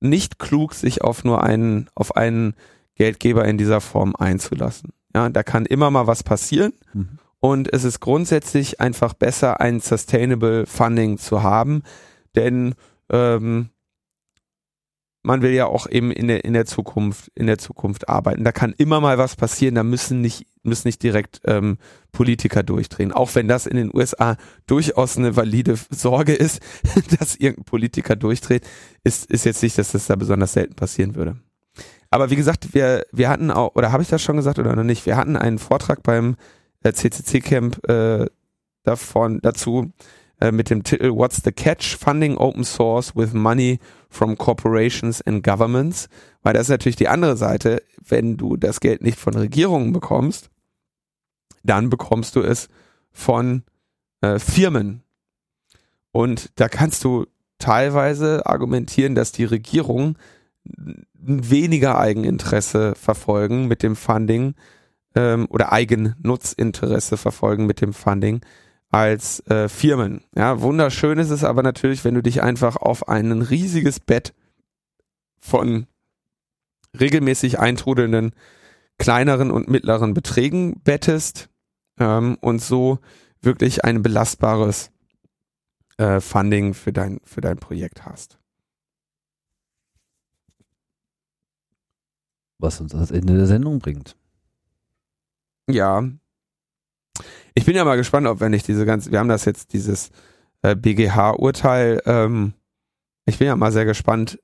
nicht klug, sich auf nur einen, auf einen Geldgeber in dieser Form einzulassen. Ja, da kann immer mal was passieren. Mhm. Und es ist grundsätzlich einfach besser, ein Sustainable Funding zu haben, denn ähm, man will ja auch eben in der, in der Zukunft, in der Zukunft arbeiten. Da kann immer mal was passieren, da müssen nicht, müssen nicht direkt ähm, Politiker durchdrehen. Auch wenn das in den USA durchaus eine valide Sorge ist, <laughs> dass irgendein Politiker durchdreht, ist, ist jetzt nicht, dass das da besonders selten passieren würde. Aber wie gesagt, wir, wir hatten auch, oder habe ich das schon gesagt oder noch nicht, wir hatten einen Vortrag beim äh, CCC Camp äh, davon dazu äh, mit dem Titel What's the Catch? Funding Open Source with Money from Corporations and Governments. Weil das ist natürlich die andere Seite. Wenn du das Geld nicht von Regierungen bekommst, dann bekommst du es von äh, Firmen. Und da kannst du teilweise argumentieren, dass die Regierungen weniger Eigeninteresse verfolgen mit dem Funding ähm, oder Eigennutzinteresse verfolgen mit dem Funding als äh, Firmen. Ja, wunderschön ist es aber natürlich, wenn du dich einfach auf ein riesiges Bett von regelmäßig eintrudelnden kleineren und mittleren Beträgen bettest ähm, und so wirklich ein belastbares äh, Funding für dein, für dein Projekt hast. Was uns das Ende der Sendung bringt. Ja. Ich bin ja mal gespannt, ob wenn ich diese ganze, wir haben das jetzt, dieses äh, BGH-Urteil, ähm, ich bin ja mal sehr gespannt,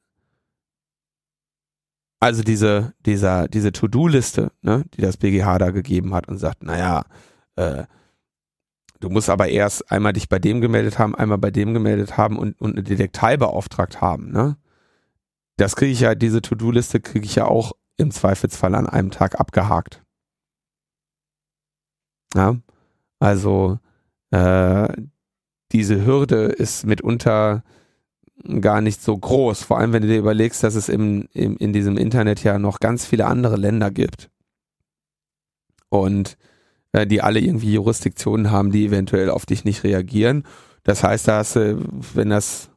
also diese, dieser, diese To-Do-Liste, ne, die das BGH da gegeben hat und sagt, naja, äh, du musst aber erst einmal dich bei dem gemeldet haben, einmal bei dem gemeldet haben und, und eine Detektei beauftragt haben, ne? Das kriege ich ja, diese To-Do-Liste kriege ich ja auch im Zweifelsfall an einem Tag abgehakt. Ja, also äh, diese Hürde ist mitunter gar nicht so groß. Vor allem, wenn du dir überlegst, dass es im, im, in diesem Internet ja noch ganz viele andere Länder gibt. Und äh, die alle irgendwie Jurisdiktionen haben, die eventuell auf dich nicht reagieren. Das heißt, da hast du, wenn das,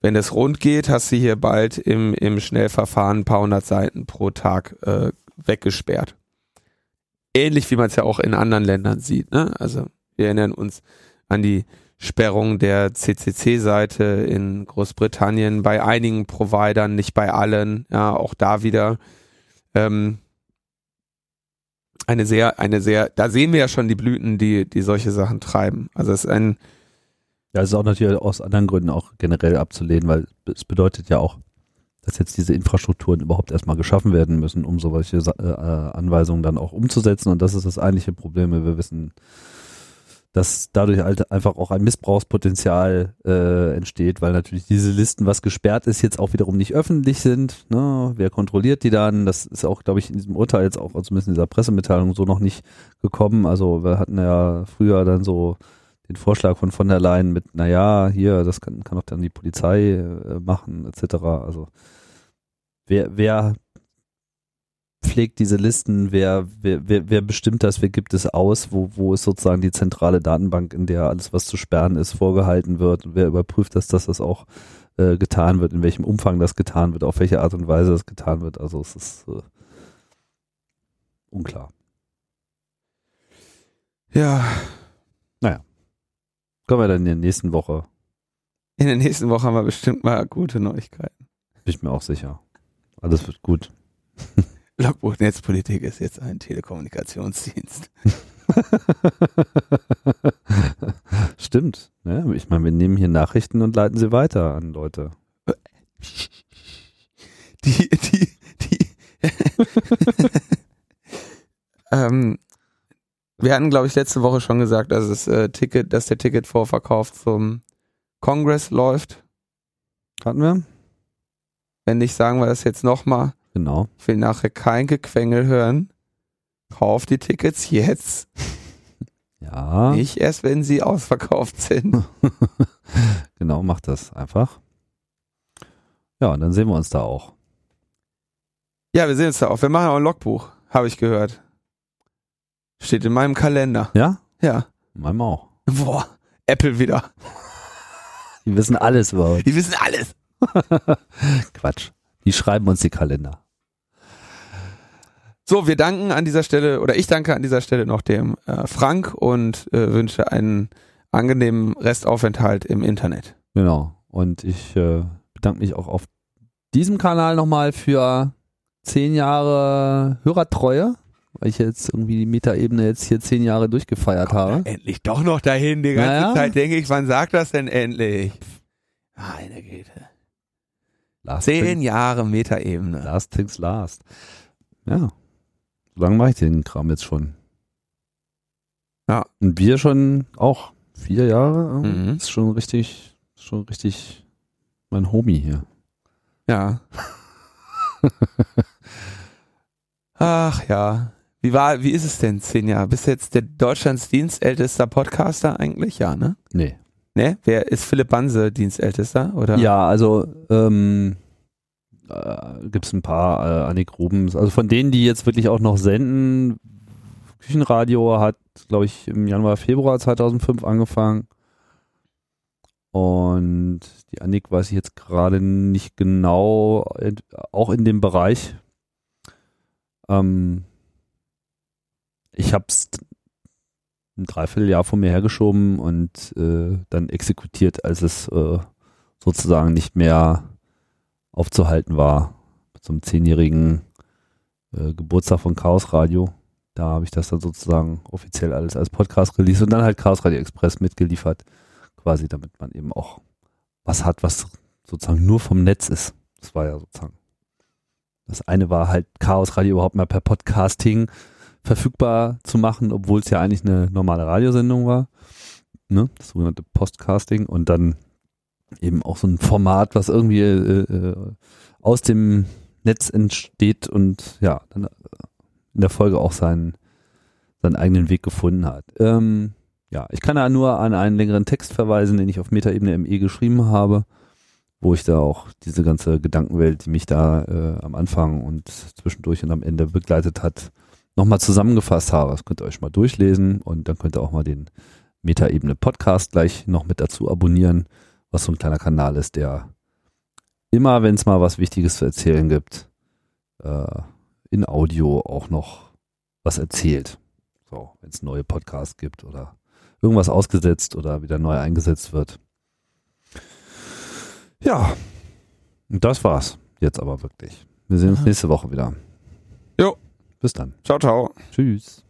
wenn das rund geht, hast du hier bald im, im Schnellverfahren ein paar hundert Seiten pro Tag äh, weggesperrt. Ähnlich wie man es ja auch in anderen Ländern sieht. Ne? Also wir erinnern uns an die Sperrung der CCC-Seite in Großbritannien bei einigen Providern, nicht bei allen. Ja, auch da wieder ähm, eine sehr, eine sehr, da sehen wir ja schon die Blüten, die, die solche Sachen treiben. Also es ist ein ja, es ist auch natürlich aus anderen Gründen auch generell abzulehnen, weil es bedeutet ja auch, dass jetzt diese Infrastrukturen überhaupt erstmal geschaffen werden müssen, um solche äh, Anweisungen dann auch umzusetzen. Und das ist das eigentliche Problem. Wir wissen, dass dadurch halt einfach auch ein Missbrauchspotenzial äh, entsteht, weil natürlich diese Listen, was gesperrt ist, jetzt auch wiederum nicht öffentlich sind. Ne? Wer kontrolliert die dann? Das ist auch, glaube ich, in diesem Urteil jetzt auch, also zumindest in dieser Pressemitteilung so noch nicht gekommen. Also wir hatten ja früher dann so den Vorschlag von von der Leyen mit, naja, hier, das kann, kann auch dann die Polizei äh, machen, etc. Also wer, wer pflegt diese Listen, wer, wer, wer, wer bestimmt das, wer gibt es aus, wo, wo ist sozusagen die zentrale Datenbank, in der alles, was zu sperren ist, vorgehalten wird, wer überprüft das, dass das auch äh, getan wird, in welchem Umfang das getan wird, auf welche Art und Weise das getan wird. Also es ist äh, unklar. Ja. Kommen wir dann in der nächsten Woche. In der nächsten Woche haben wir bestimmt mal gute Neuigkeiten. Bin ich mir auch sicher. Alles wird gut. <laughs> Logbuch Netzpolitik ist jetzt ein Telekommunikationsdienst. <laughs> Stimmt. Ne? ich meine, wir nehmen hier Nachrichten und leiten sie weiter an Leute. Die, die, die. <laughs> ähm, wir hatten, glaube ich, letzte Woche schon gesagt, dass es äh, Ticket, dass der Ticketvorverkauf zum Congress läuft. Hatten wir? Wenn nicht, sagen wir das jetzt nochmal. Genau. Ich will nachher kein Gequengel hören. Kauf die Tickets jetzt. <laughs> Ja. Nicht erst, wenn sie ausverkauft sind. <laughs> genau, mach das einfach. Ja, und dann sehen wir uns da auch. Ja, wir sehen uns da auch. Wir machen auch ein Logbuch, habe ich gehört. Steht in meinem Kalender. Ja? Ja. In meinem auch. Boah, Apple wieder. Die wissen alles über uns. Die wissen alles. <laughs> Quatsch. Die schreiben uns die Kalender. So, wir danken an dieser Stelle, oder ich danke an dieser Stelle noch dem äh, Frank und äh, wünsche einen angenehmen Restaufenthalt im Internet. Genau. Und ich äh, bedanke mich auch auf diesem Kanal nochmal für zehn Jahre Hörertreue weil ich jetzt irgendwie die Metaebene jetzt hier zehn Jahre durchgefeiert Komm, habe. Endlich doch noch dahin. Die ganze naja. Zeit denke ich, wann sagt das denn endlich? Meine Güte. Last zehn things, Jahre Metaebene. Last things last. Ja. So lange mache ich den Kram jetzt schon. Ja. Und wir schon auch vier Jahre. Mhm. Ist schon richtig, schon richtig mein Homie hier. Ja. <laughs> Ach ja. Wie war, wie ist es denn, zehn Jahre? Bist du jetzt der Deutschlands dienstältester Podcaster eigentlich? Ja, ne? Nee. Ne? Wer ist Philipp Banse dienstältester? Oder? Ja, also ähm, äh, gibt es ein paar äh, Annik Rubens. Also von denen, die jetzt wirklich auch noch senden, Küchenradio hat, glaube ich, im Januar, Februar 2005 angefangen. Und die Annik weiß ich jetzt gerade nicht genau, auch in dem Bereich. Ähm, ich habe es ein Dreivierteljahr vor mir hergeschoben und äh, dann exekutiert, als es äh, sozusagen nicht mehr aufzuhalten war. Zum zehnjährigen äh, Geburtstag von Chaos Radio. Da habe ich das dann sozusagen offiziell alles als Podcast release und dann halt Chaos Radio Express mitgeliefert. Quasi, damit man eben auch was hat, was sozusagen nur vom Netz ist. Das war ja sozusagen. Das eine war halt Chaos Radio überhaupt mal per Podcasting verfügbar zu machen, obwohl es ja eigentlich eine normale Radiosendung war. Ne? Das sogenannte Postcasting und dann eben auch so ein Format, was irgendwie äh, äh, aus dem Netz entsteht und ja, dann äh, in der Folge auch seinen, seinen eigenen Weg gefunden hat. Ähm, ja, ich kann da nur an einen längeren Text verweisen, den ich auf Metaebene ME geschrieben habe, wo ich da auch diese ganze Gedankenwelt, die mich da äh, am Anfang und zwischendurch und am Ende begleitet hat, nochmal zusammengefasst habe. Das könnt ihr euch mal durchlesen und dann könnt ihr auch mal den Metaebene Podcast gleich noch mit dazu abonnieren, was so ein kleiner Kanal ist, der immer, wenn es mal was Wichtiges zu erzählen gibt, äh, in Audio auch noch was erzählt. So, wenn es neue Podcasts gibt oder irgendwas ausgesetzt oder wieder neu eingesetzt wird. Ja, und das war's jetzt aber wirklich. Wir sehen uns nächste Woche wieder. Jo. Bis dann. Ciao, ciao. Tschüss.